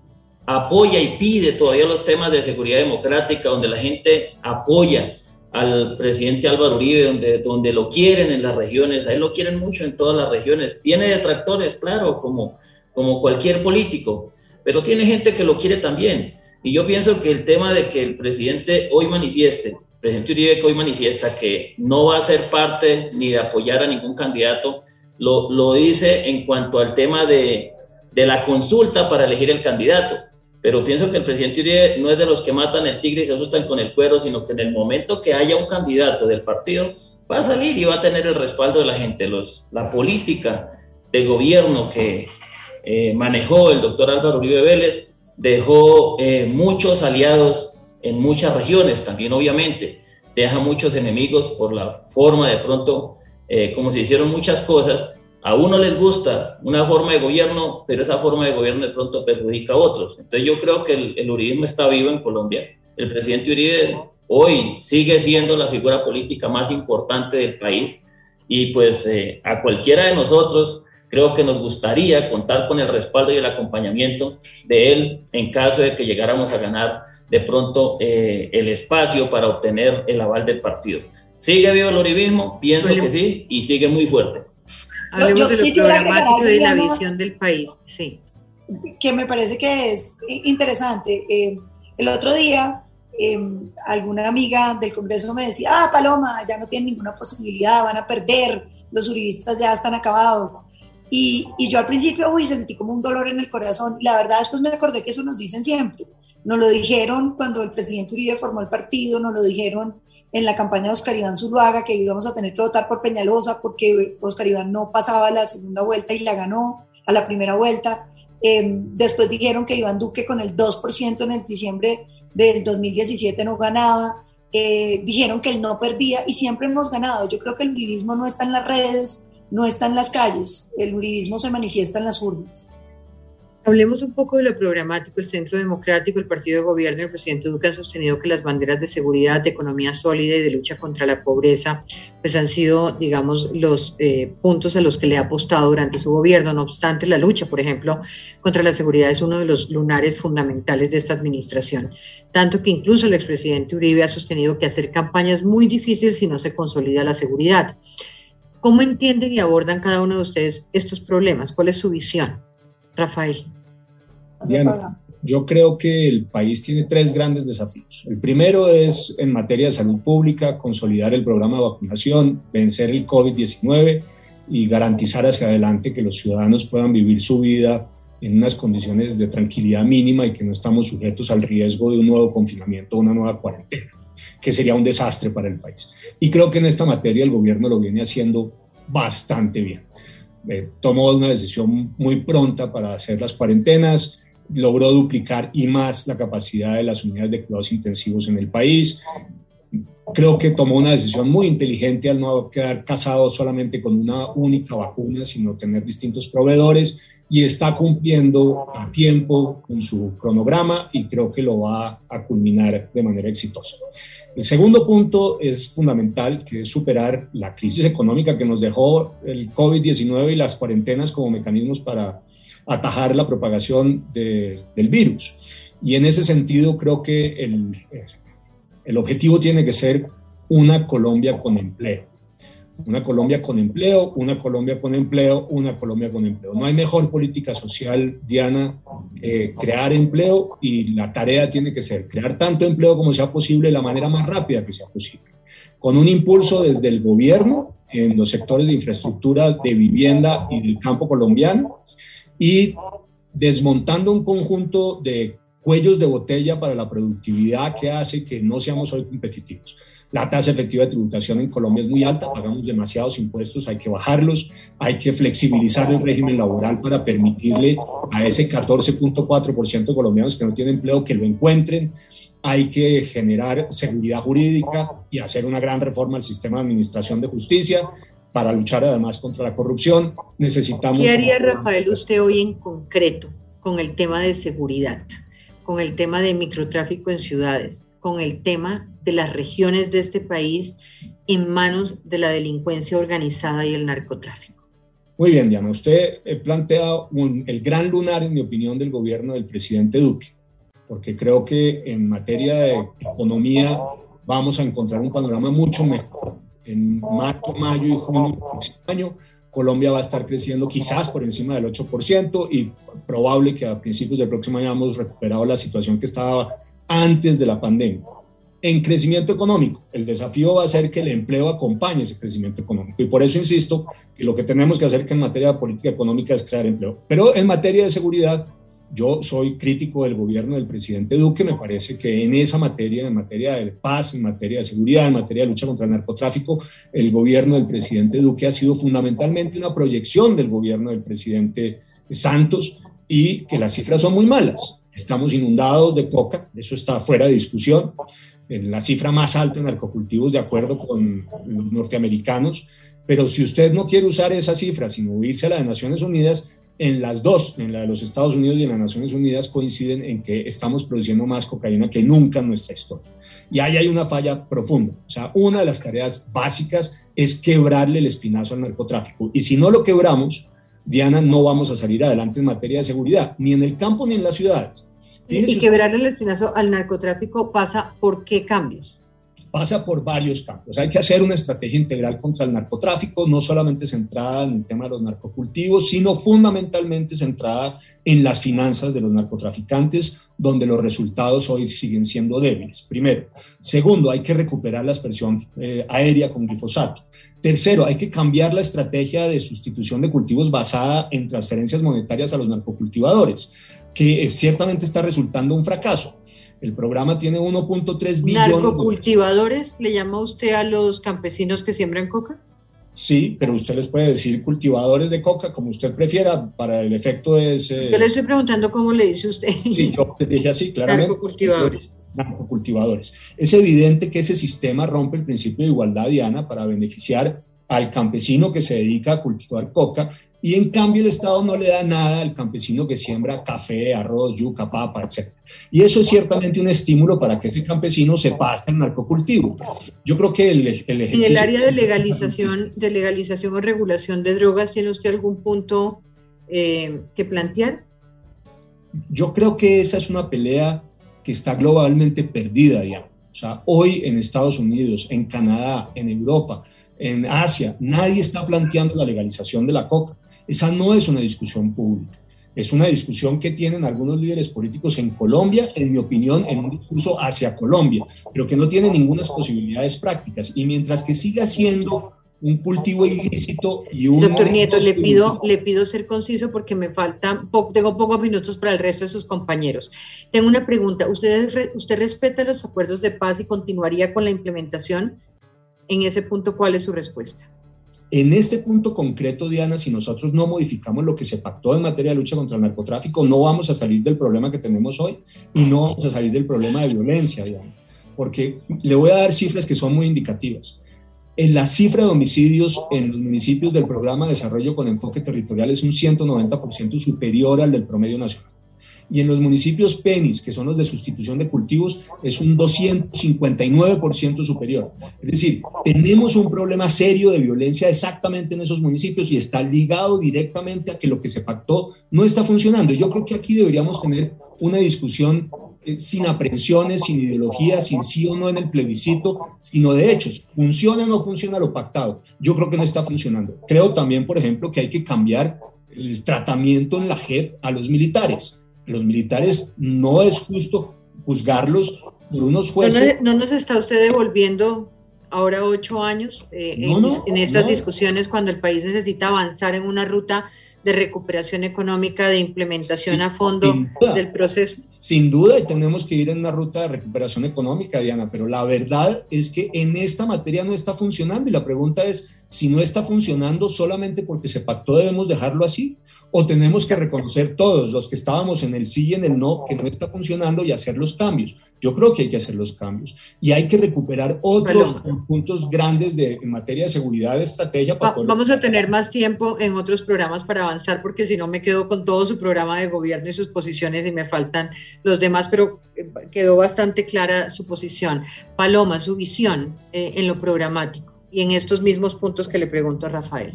apoya y pide todavía los temas de seguridad democrática, donde la gente apoya al presidente Álvaro Uribe, donde, donde lo quieren en las regiones, a él lo quieren mucho en todas las regiones. Tiene detractores, claro, como, como cualquier político, pero tiene gente que lo quiere también. Y yo pienso que el tema de que el presidente hoy manifieste, presidente Uribe que hoy manifiesta que no va a ser parte ni de apoyar a ningún candidato, lo, lo dice en cuanto al tema de, de la consulta para elegir el candidato. Pero pienso que el presidente Uribe no es de los que matan el tigre y se asustan con el cuero, sino que en el momento que haya un candidato del partido, va a salir y va a tener el respaldo de la gente. Los, la política de gobierno que eh, manejó el doctor Álvaro Uribe Vélez dejó eh, muchos aliados en muchas regiones, también obviamente deja muchos enemigos por la forma de pronto eh, como se hicieron muchas cosas a uno les gusta una forma de gobierno, pero esa forma de gobierno de pronto perjudica a otros. Entonces yo creo que el, uribismo está vivo en Colombia. El presidente Uribe hoy sigue siendo la figura política más importante del país y pues eh, a cualquiera de nosotros creo que nos gustaría contar con el respaldo y el acompañamiento de él en caso de que llegáramos a ganar de pronto eh, el espacio para obtener el aval del partido. ¿Sigue vivo el uribismo? Pienso que sí y sigue muy fuerte. Hablemos de lo programático y de la visión del país, sí. Que me parece que es interesante. Eh, el otro día, eh, alguna amiga del Congreso me decía, ah, Paloma, ya no tienen ninguna posibilidad, van a perder, los uribistas ya están acabados. Y, y, yo al principio, uy, sentí como un dolor en el corazón. La verdad, después me acordé que eso nos dicen siempre. Nos lo dijeron cuando el presidente Uribe formó el partido, nos lo dijeron en la campaña de Oscar Iván Zuluaga, que íbamos a tener que votar por Peñalosa porque Oscar Iván no pasaba la segunda vuelta y la ganó a la primera vuelta. Em, después dijeron que Iván Duque con el 2% en el diciembre del 2017 no ganaba. Eh, dijeron que él no perdía y siempre hemos ganado. Yo creo que el uribismo no está en las redes, no está en las calles, el uribismo se manifiesta en las urnas. Hablemos un poco de lo programático. El Centro Democrático, el Partido de Gobierno y el presidente Duque han sostenido que las banderas de seguridad, de economía sólida y de lucha contra la pobreza, pues han sido, digamos, los eh, puntos a los que le ha apostado durante su gobierno. No obstante, la lucha, por ejemplo, contra la seguridad es uno de los lunares fundamentales de esta administración. Tanto que incluso el expresidente Uribe ha sostenido que hacer campaña es muy difícil si no se consolida la seguridad. ¿Cómo entienden y abordan cada uno de ustedes estos problemas? ¿Cuál es su visión? Rafael. Diana, yo creo que el país tiene tres grandes desafíos. El primero es en materia de salud pública, consolidar el programa de vacunación, vencer el COVID-19 y garantizar hacia adelante que los ciudadanos puedan vivir su vida en unas condiciones de tranquilidad mínima y que no estamos sujetos al riesgo de un nuevo confinamiento o una nueva cuarentena, que sería un desastre para el país. Y creo que en esta materia el gobierno lo viene haciendo bastante bien. Eh, tomó una decisión muy pronta para hacer las cuarentenas, logró duplicar y más la capacidad de las unidades de cuidados intensivos en el país, creo que tomó una decisión muy inteligente al no quedar casado solamente con una única vacuna, sino tener distintos proveedores y está cumpliendo a tiempo con su cronograma y creo que lo va a culminar de manera exitosa. El segundo punto es fundamental, que es superar la crisis económica que nos dejó el COVID-19 y las cuarentenas como mecanismos para atajar la propagación del virus. Y en ese sentido creo que el, el objetivo tiene que ser una Colombia con empleo. Una Colombia con empleo, una Colombia con empleo, una Colombia con empleo. No hay mejor política social, Diana, que crear empleo y la tarea tiene que ser crear tanto empleo como sea posible de la manera más rápida que sea posible. Con un impulso desde el gobierno en los sectores de infraestructura, de vivienda y del campo colombiano y desmontando un conjunto de cuellos de botella para la productividad que hace que no seamos hoy competitivos. La tasa efectiva de tributación en Colombia es muy alta, pagamos demasiados impuestos, hay que bajarlos, hay que flexibilizar el régimen laboral para permitirle a ese 14.4% de colombianos que no tienen empleo que lo encuentren, hay que generar seguridad jurídica y hacer una gran reforma al sistema de administración de justicia para luchar además contra la corrupción. Necesitamos... ¿Qué haría Rafael usted hoy en concreto con el tema de seguridad? con el tema de microtráfico en ciudades, con el tema de las regiones de este país en manos de la delincuencia organizada y el narcotráfico. Muy bien, Diana. Usted eh, plantea el gran lunar, en mi opinión, del gobierno del presidente Duque, porque creo que en materia de economía vamos a encontrar un panorama mucho mejor. En marzo, mayo y junio del próximo año Colombia va a estar creciendo quizás por encima del 8% y probable que a principios del próximo año hayamos recuperado la situación que estaba antes de la pandemia. En crecimiento económico, el desafío va a ser que el empleo acompañe ese crecimiento económico. Y por eso insisto que lo que tenemos que hacer que en materia de política económica es crear empleo. Pero en materia de seguridad, yo soy crítico del gobierno del presidente Duque, me parece que en esa materia, en materia de paz, en materia de seguridad, en materia de lucha contra el narcotráfico, el gobierno del presidente Duque ha sido fundamentalmente una proyección del gobierno del presidente Santos y que las cifras son muy malas. Estamos inundados de coca, eso está fuera de discusión. En la cifra más alta en narcocultivos, de acuerdo con los norteamericanos. Pero si usted no quiere usar esa cifra, sino irse a la de Naciones Unidas, en las dos, en la de los Estados Unidos y en las Naciones Unidas, coinciden en que estamos produciendo más cocaína que nunca en nuestra historia. Y ahí hay una falla profunda. O sea, una de las tareas básicas es quebrarle el espinazo al narcotráfico. Y si no lo quebramos, Diana, no vamos a salir adelante en materia de seguridad, ni en el campo ni en las ciudades. y quebrarle el espinazo al narcotráfico pasa por qué cambios? Pasa por varios campos. Hay que hacer una estrategia integral contra el narcotráfico, no solamente centrada en el tema de los narcocultivos, sino fundamentalmente centrada en las finanzas de los narcotraficantes, donde los resultados hoy siguen siendo débiles. Primero. Segundo, hay que recuperar la expresión eh, aérea con glifosato. Tercero, hay que cambiar la estrategia de sustitución de cultivos basada en transferencias monetarias a los narcocultivadores, que ciertamente está resultando un fracaso. El programa tiene 1.3 billones. ¿Narcocultivadores le llama usted a los campesinos que siembran coca? Sí, pero usted les puede decir cultivadores de coca, como usted prefiera, para el efecto es... Eh, yo le estoy preguntando cómo le dice usted. Sí, yo les dije así, claramente. Narcocultivadores. Narcocultivadores. Es evidente que ese sistema rompe el principio de igualdad, Diana, para beneficiar al campesino que se dedica a cultivar coca y en cambio el Estado no le da nada al campesino que siembra café, arroz, yuca, papa, etc. Y eso es ciertamente un estímulo para que ese campesino se pase al narcocultivo. Yo creo que el, el ejercicio... En el área de legalización, de legalización o regulación de drogas, ¿tiene usted algún punto eh, que plantear? Yo creo que esa es una pelea que está globalmente perdida ya. O sea, hoy en Estados Unidos, en Canadá, en Europa, en Asia, nadie está planteando la legalización de la coca. Esa no es una discusión pública. Es una discusión que tienen algunos líderes políticos en Colombia, en mi opinión, en un discurso hacia Colombia, pero que no tiene ninguna posibilidades prácticas. Y mientras que siga siendo un cultivo ilícito y un... Doctor Nieto, le pido, le pido ser conciso porque me faltan, tengo pocos minutos para el resto de sus compañeros. Tengo una pregunta, ¿usted, ¿usted respeta los acuerdos de paz y continuaría con la implementación? En ese punto, ¿cuál es su respuesta? En este punto concreto, Diana, si nosotros no modificamos lo que se pactó en materia de lucha contra el narcotráfico, no vamos a salir del problema que tenemos hoy y no vamos a salir del problema de violencia, Diana. Porque le voy a dar cifras que son muy indicativas. En la cifra de homicidios en los municipios del programa de desarrollo con enfoque territorial es un 190% superior al del promedio nacional y en los municipios PENIS, que son los de sustitución de cultivos, es un 259% superior. Es decir, tenemos un problema serio de violencia exactamente en esos municipios y está ligado directamente a que lo que se pactó no está funcionando. Yo creo que aquí deberíamos tener una discusión eh, sin aprensiones, sin ideología, sin sí o no en el plebiscito, sino de hechos. ¿Funciona o no funciona lo pactado? Yo creo que no está funcionando. Creo también, por ejemplo, que hay que cambiar el tratamiento en la JEP a los militares los militares no es justo juzgarlos por unos jueces. ¿No, nos está usted devolviendo ahora ocho años eh, en, estas discusiones cuando el país necesita avanzar en una ruta de recuperación económica, de implementación a fondo del proceso? Sin duda, y tenemos que ir en una ruta de recuperación económica, Diana, pero la verdad es que en esta materia no está funcionando y la pregunta es, si no está funcionando solamente porque se pactó, debemos dejarlo así o tenemos que reconocer todos los que estábamos en el sí y en el no que no está funcionando y hacer los cambios. Yo creo que hay que hacer los cambios y hay que recuperar otros puntos grandes de, en materia de seguridad, de estrategia. vamos a tener más tiempo en otros programas para avanzar porque si no me quedo con todo su programa de gobierno y sus posiciones y me faltan los demás, pero eh, quedó bastante clara su posición. Paloma, su visión eh, en lo programático y en estos mismos puntos que le pregunto a Rafael.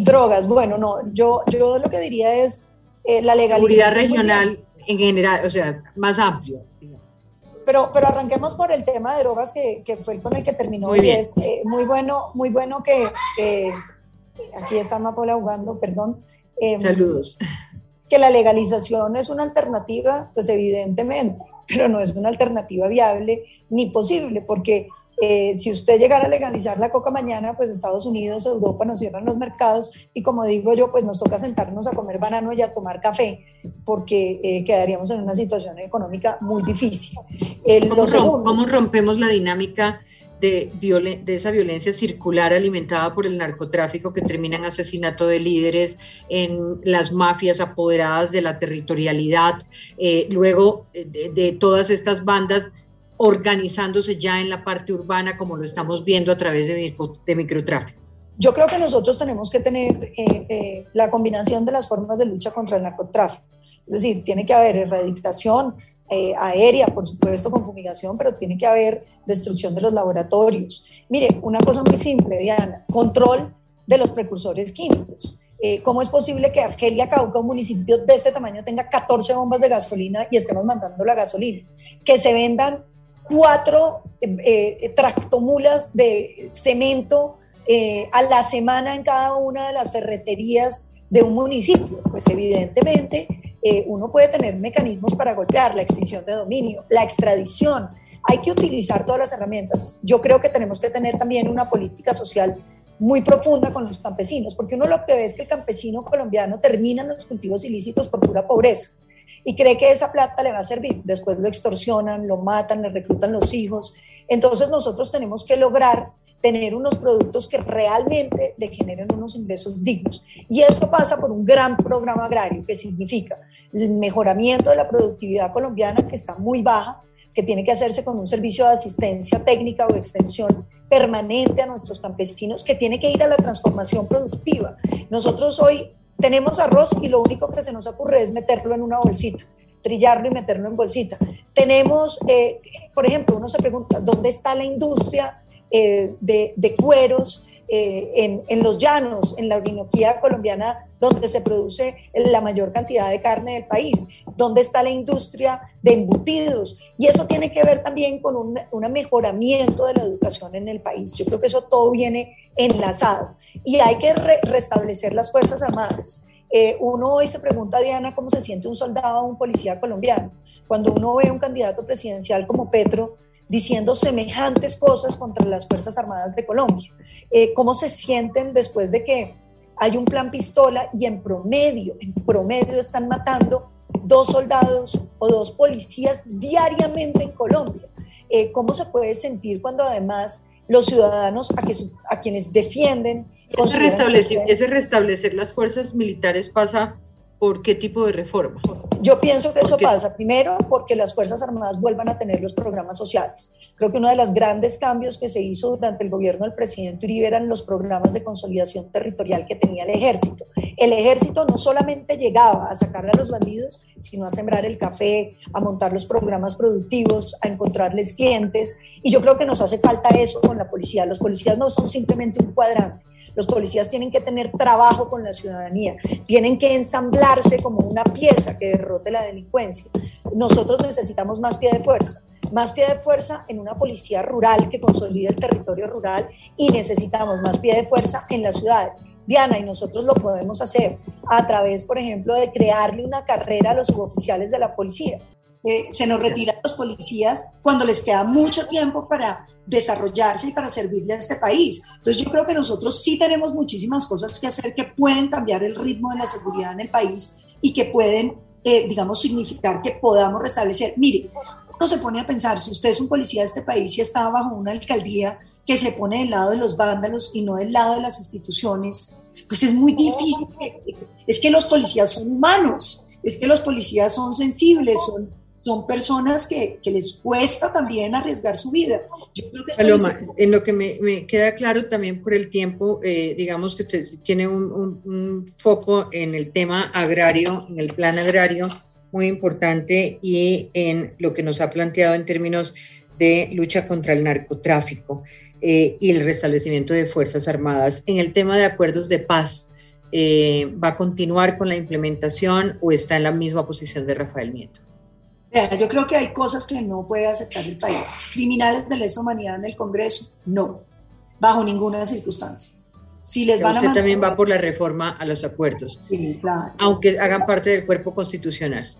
Drogas, bueno, no, yo, yo lo que diría es eh, la legalización. Seguridad regional en general, o sea, más amplio. Pero, pero arranquemos por el tema de drogas que, que fue con el que terminó. Muy bien. es eh, muy bueno, muy bueno que aquí está Mapola jugando, perdón. Em, Saludos. Que la legalización es una alternativa, pues evidentemente, pero no es una alternativa viable ni posible, porque eh, si usted llegara a legalizar la coca mañana, pues Estados Unidos, Europa nos cierran los mercados y como digo yo, pues nos toca sentarnos a comer banano y a tomar café porque eh, quedaríamos en una situación económica muy difícil. ¿Cómo, rompemos la dinámica de, de, esa violencia circular alimentada por el narcotráfico que termina en asesinato de líderes, en las mafias apoderadas de la territorialidad, eh, luego de todas estas bandas organizándose ya en la parte urbana como lo estamos viendo a través de, de microtráfico? Yo creo que nosotros tenemos que tener eh, eh, la combinación de las formas de lucha contra el narcotráfico. Es decir, tiene que haber erradicación eh, aérea, por supuesto, con fumigación, pero tiene que haber destrucción de los laboratorios. Mire, una cosa muy simple, Diana, control de los precursores químicos. ¿Cómo es posible que Argelia, Cauca, un municipio de este tamaño, tenga 14 bombas de gasolina y estemos mandando la gasolina? Que se vendan cuatro eh, tractomulas de cemento eh, a la semana en cada una de las ferreterías de un municipio. Pues evidentemente eh, uno puede tener mecanismos para golpear la extinción de dominio, la extradición. Hay que utilizar todas las herramientas. Yo creo que tenemos que tener también una política social muy profunda con los campesinos, porque uno lo que ve es que el campesino colombiano termina en los cultivos ilícitos por pura pobreza y cree que esa plata le va a servir. Después lo extorsionan, lo matan, le reclutan los hijos. Entonces nosotros tenemos que lograr tener unos productos que realmente le generen unos ingresos dignos. Y eso pasa por un gran programa agrario, que significa el mejoramiento de la productividad colombiana, que está muy baja, que tiene que hacerse con un servicio de asistencia técnica o extensión permanente a nuestros campesinos, que tiene que ir a la transformación productiva. Nosotros hoy tenemos arroz y lo único que se nos ocurre es meterlo en una bolsita, trillarlo y meterlo en bolsita. Tenemos, eh, por ejemplo, uno se pregunta, ¿dónde está la industria eh, de, cueros? Eh, en, los llanos, en la Orinoquía colombiana, donde se produce la mayor cantidad de carne del país, dónde está la industria de embutidos. Y eso tiene que ver también con un, un mejoramiento de la educación en el país. Yo creo que eso todo viene enlazado. Y hay que restablecer las Fuerzas Armadas. Eh, uno hoy se pregunta, Diana, cómo se siente un soldado o un policía colombiano. Cuando uno ve un candidato presidencial como Petro, diciendo semejantes cosas contra las Fuerzas Armadas de Colombia. Eh, ¿Cómo se sienten después de que hay un plan pistola y en promedio, en promedio están matando dos soldados o dos policías diariamente en Colombia? Eh, ¿Cómo se puede sentir cuando además los ciudadanos a, que, a quienes defienden... Ese restablecer, ese restablecer las fuerzas militares pasa por qué tipo de reforma? Yo pienso que eso pasa, primero, porque las Fuerzas Armadas vuelvan a tener los programas sociales. Creo que uno de los grandes cambios que se hizo durante el gobierno del presidente Uribe eran los programas de consolidación territorial que tenía el ejército. El ejército no solamente llegaba a sacarle a los bandidos, sino a sembrar el café, a montar los programas productivos, a encontrarles clientes. Y yo creo que nos hace falta eso con la policía. Los policías no son simplemente un cuadrante los policías tienen que tener trabajo con la ciudadanía, tienen que ensamblarse como una pieza que derrote la delincuencia. Nosotros necesitamos más pie de fuerza más pie de fuerza en una policía rural que consolide el territorio rural y necesitamos más pie de fuerza en las ciudades. Diana, y nosotros lo podemos hacer a través, por ejemplo, de crearle una carrera a los suboficiales de la policía. Eh, se nos retiran los policías cuando les queda mucho tiempo para desarrollarse y para servirle a este país. Entonces yo creo que nosotros sí tenemos muchísimas cosas que hacer que pueden cambiar el ritmo de la seguridad en el país y que pueden, eh, digamos, significar que podamos restablecer. Mire, uno se pone a pensar, si usted es un policía de este país y está bajo una alcaldía que se pone del lado de los vándalos y no del lado de las instituciones, pues es muy difícil. Es que los policías son humanos, es que los policías son sensibles, son son personas que, que, les cuesta también arriesgar su vida. Yo creo que Paloma, en lo que me, me, queda claro también por el tiempo, eh, digamos que usted tiene un, un, foco en el tema agrario, en el plan agrario muy importante y en lo que nos ha planteado en términos de lucha contra el narcotráfico eh, y el restablecimiento de Fuerzas Armadas. En el tema de acuerdos de paz, eh, ¿va a continuar con la implementación o está en la misma posición de Rafael Nieto? Yo creo que hay cosas que no puede aceptar el país. Criminales de lesa humanidad en el Congreso, no, bajo ninguna circunstancia. Si les van usted también va por la reforma a los acuerdos, sí, claro. aunque hagan parte del cuerpo constitucional.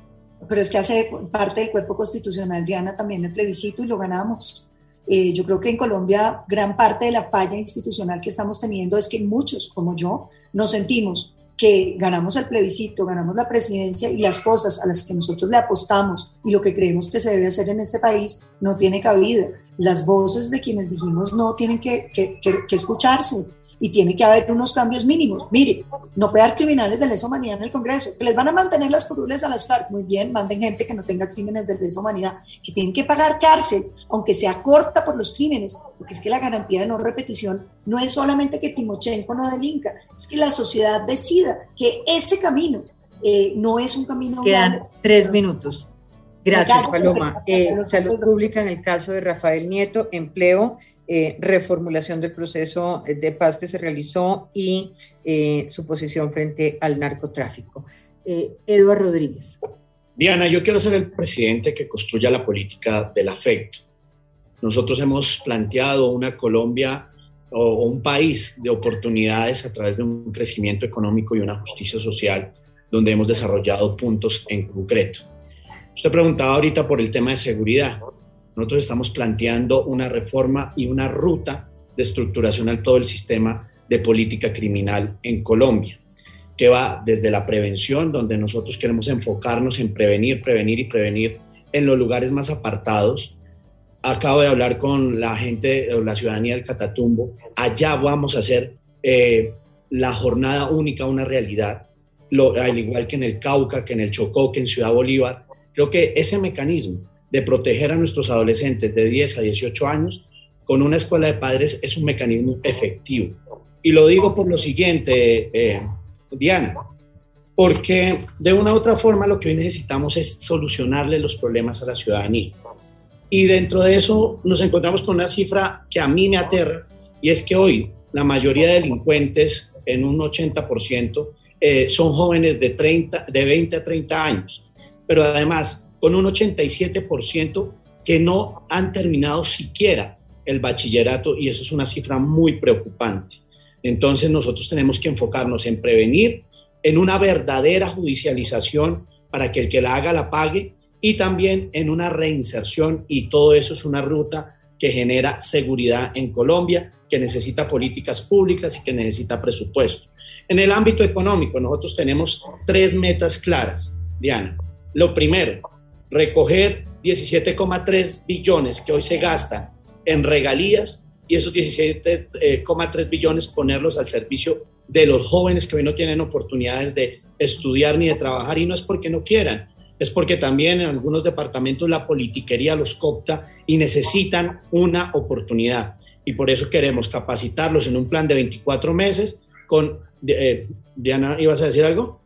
Pero es que hace parte del cuerpo constitucional, Diana, también el plebiscito y lo ganamos. Eh, yo creo que en Colombia gran parte de la falla institucional que estamos teniendo es que muchos, como yo, nos sentimos que ganamos el plebiscito, ganamos la presidencia y las cosas a las que nosotros le apostamos y lo que creemos que se debe hacer en este país no tiene cabida. Las voces de quienes dijimos no tienen que, que, que escucharse y tiene que haber unos cambios mínimos. Mire, no puede haber criminales de lesa humanidad en el Congreso, que les van a mantener las curules a las FARC. Muy bien, manden gente que no tenga crímenes de lesa humanidad, que tienen que pagar cárcel, aunque sea corta por los crímenes, porque es que la garantía de no repetición no es solamente que Timochenko no delinca, es que la sociedad decida que ese camino eh, no es un camino. Quedan tres minutos. Gracias, Paloma. Eh, salud pública en el caso de Rafael Nieto, empleo, eh, reformulación del proceso de paz que se realizó y eh, su posición frente al narcotráfico. Eduardo Rodríguez. Diana, yo quiero ser el presidente que construya la política del afecto. Nosotros hemos planteado una Colombia o un país de oportunidades a través de un crecimiento económico y una justicia social donde hemos desarrollado puntos en concreto Usted preguntaba ahorita por el tema de seguridad. Nosotros estamos planteando una reforma y una ruta de estructuración al todo el sistema de política criminal en Colombia, que va desde la prevención, donde nosotros queremos enfocarnos en prevenir, prevenir y prevenir en los lugares más apartados. Acabo de hablar con la gente o la ciudadanía del Catatumbo. Allá vamos a hacer eh, la jornada única una realidad, lo, al igual que en el Cauca, que en el Chocó, que en Ciudad Bolívar, Creo que ese mecanismo de proteger a nuestros adolescentes de 10 a 18 años con una escuela de padres es un mecanismo efectivo. Y lo digo por lo siguiente, eh, Diana, porque de una u otra forma lo que hoy necesitamos es solucionarle los problemas a la ciudadanía. Y dentro de eso nos encontramos con una cifra que a mí me aterra, y es que hoy la mayoría de delincuentes, en un 80%, eh, son jóvenes de, 30, de 20 a 30 años pero además con un 87% que no han terminado siquiera el bachillerato y eso es una cifra muy preocupante. Entonces nosotros tenemos que enfocarnos en prevenir, en una verdadera judicialización para que el que la haga la pague y también en una reinserción y todo eso es una ruta que genera seguridad en Colombia, que necesita políticas públicas y que necesita presupuesto. En el ámbito económico, nosotros tenemos tres metas claras, Diana. Lo primero, recoger 17,3 billones que hoy se gastan en regalías y esos 17,3 billones ponerlos al servicio de los jóvenes que hoy no tienen oportunidades de estudiar ni de trabajar y no es porque no quieran, es porque también en algunos departamentos la politiquería los copta y necesitan una oportunidad. Y por eso queremos capacitarlos en un plan de 24 meses con... Eh, Diana, ¿ibas a decir algo?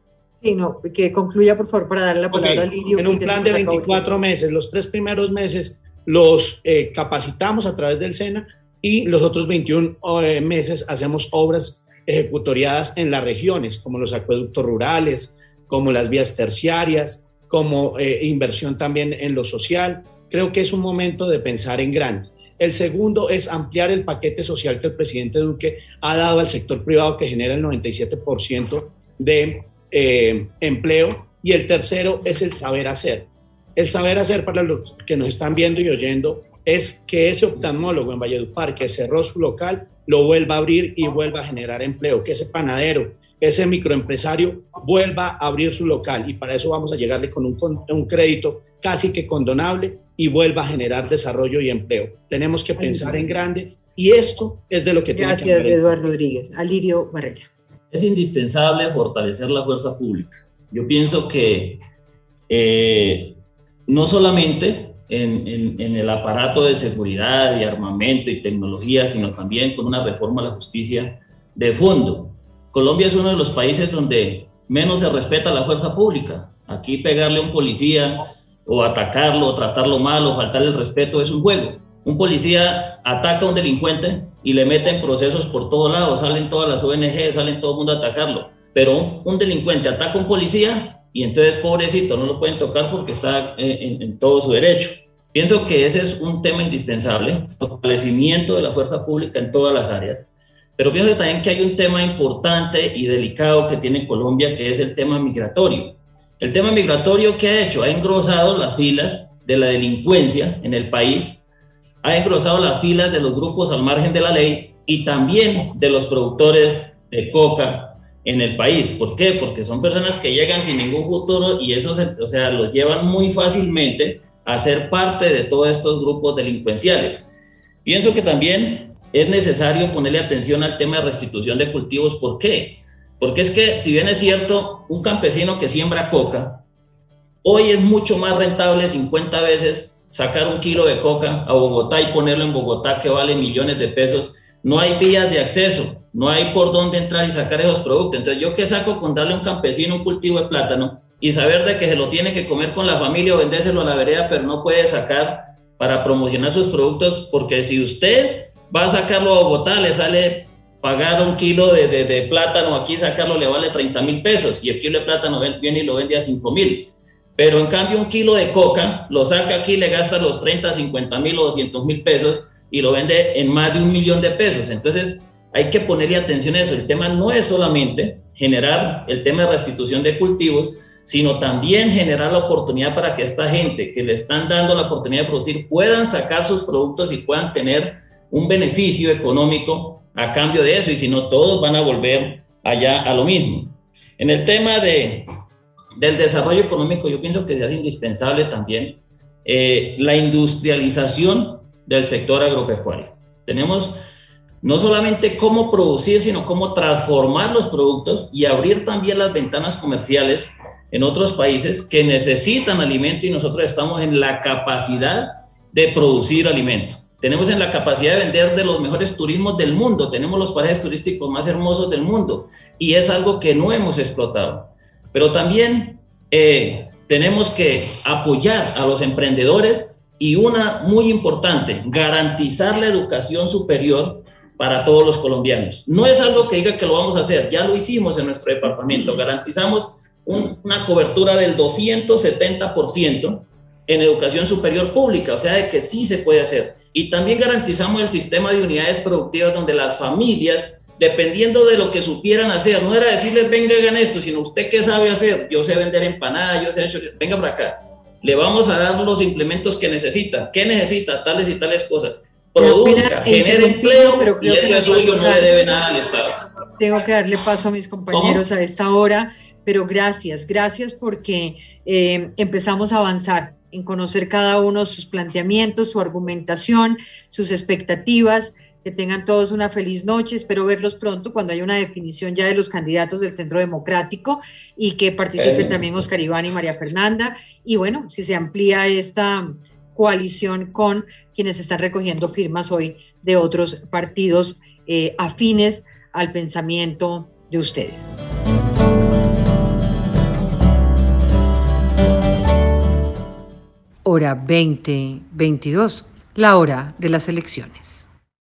Sí, no, que concluya por favor para darle la palabra a Lirio. En un plan de 24 meses, los tres primeros meses los eh, capacitamos a través del SENA y los otros 21 eh, meses hacemos obras ejecutoriadas en las regiones, como los acueductos rurales, como las vías terciarias, como eh, inversión también en lo social. Creo que es un momento de pensar en grande. El segundo es ampliar el paquete social que el presidente Duque ha dado al sector privado que genera el 97% de eh, empleo. Y el tercero es el saber hacer. El saber hacer para los que nos están viendo y oyendo es que ese oftalmólogo en Valledupar que cerró su local lo vuelva a abrir y vuelva a generar empleo, que ese panadero, ese microempresario vuelva a abrir su local y para eso vamos a llegarle con un, un crédito casi que condonable y vuelva a generar desarrollo y empleo. Tenemos que pensar en grande y esto es de lo que tiene que Gracias, Eduardo Rodríguez. Alirio Barrera. Es indispensable fortalecer la fuerza pública. Yo pienso que eh, no solamente en, en, el aparato de seguridad y armamento y tecnología, sino también con una reforma a la justicia de fondo. Colombia es uno de los países donde menos se respeta la fuerza pública. Aquí pegarle a un policía o atacarlo o tratarlo mal o faltarle el respeto es un juego. Un policía ataca a un delincuente y le meten procesos por todos lados, salen todas las ONG, salen todo el mundo a atacarlo. Pero un, delincuente ataca a un policía y entonces pobrecito no lo pueden tocar porque está en, en todo su derecho. Pienso que ese es un tema indispensable, fortalecimiento de la fuerza pública en todas las áreas. Pero pienso también que hay un tema importante y delicado que tiene Colombia, que es el tema migratorio. El tema migratorio que ha hecho ha engrosado las filas de la delincuencia en el país, ha engrosado las filas de los grupos al margen de la ley y también de los productores de coca en el país. ¿Por qué? Porque son personas que llegan sin ningún futuro y eso, o sea, los llevan muy fácilmente a ser parte de todos estos grupos delincuenciales. Pienso que también es necesario ponerle atención al tema de restitución de cultivos. ¿Por qué? Porque es que, si bien es cierto, un campesino que siembra coca, hoy es mucho más rentable 50 veces sacar un kilo de coca a Bogotá y ponerlo en Bogotá que vale millones de pesos. No hay vías de acceso, no hay por dónde entrar y sacar esos productos. Entonces, ¿yo qué saco con darle a un campesino un cultivo de plátano y saber de que se lo tiene que comer con la familia o vendérselo a la vereda, pero no puede sacar para promocionar sus productos? Porque si usted va a sacarlo a Bogotá, le sale pagar un kilo de, de, plátano, aquí sacarlo le vale 30 mil pesos y el kilo de plátano viene y lo vende a 5 mil. Pero en cambio un kilo de coca lo saca aquí, le gasta los 30, 50 mil o 200 mil pesos y lo vende en más de un millón de pesos. Entonces hay que ponerle atención a eso. El tema no es solamente generar el tema de restitución de cultivos, sino también generar la oportunidad para que esta gente que le están dando la oportunidad de producir puedan sacar sus productos y puedan tener un beneficio económico a cambio de eso, y si no, todos van a volver allá a lo mismo. En el tema de, del desarrollo económico, yo pienso que es indispensable también eh, la industrialización del sector agropecuario. Tenemos no solamente cómo producir, sino cómo transformar los productos y abrir también las ventanas comerciales en otros países que necesitan alimento y nosotros estamos en la capacidad de producir alimento. Tenemos en la capacidad de vender de los mejores turismos del mundo, tenemos los parajes turísticos más hermosos del mundo y es algo que no hemos explotado. Pero también eh, tenemos que apoyar a los emprendedores y una muy importante, garantizar la educación superior para todos los colombianos. No es algo que diga que lo vamos a hacer, ya lo hicimos en nuestro departamento, garantizamos una cobertura del 270% en educación superior pública, o sea, de que sí se puede hacer. Y también garantizamos el sistema de unidades productivas donde las familias, dependiendo de lo que supieran hacer, no era decirles, venga, hagan esto, sino usted qué sabe hacer, yo sé vender empanadas, yo sé, venga para acá. le vamos a dar los implementos que necesita. ¿Qué necesita? Tales y tales cosas. Produzca, genere empleo pero y eso es suyo, no le debe nada al Estado. Tengo que darle paso a mis compañeros a esta hora, pero gracias, gracias porque eh, empezamos a avanzar en conocer cada uno sus planteamientos, su argumentación, sus expectativas. Que tengan todos una feliz noche. Espero verlos pronto cuando haya una definición ya de los candidatos del Centro Democrático y que participen también Oscar Iván y María Fernanda. Y bueno, si se amplía esta coalición con quienes están recogiendo firmas hoy de otros partidos eh, afines al pensamiento de ustedes. Hora 2022, la hora de las elecciones.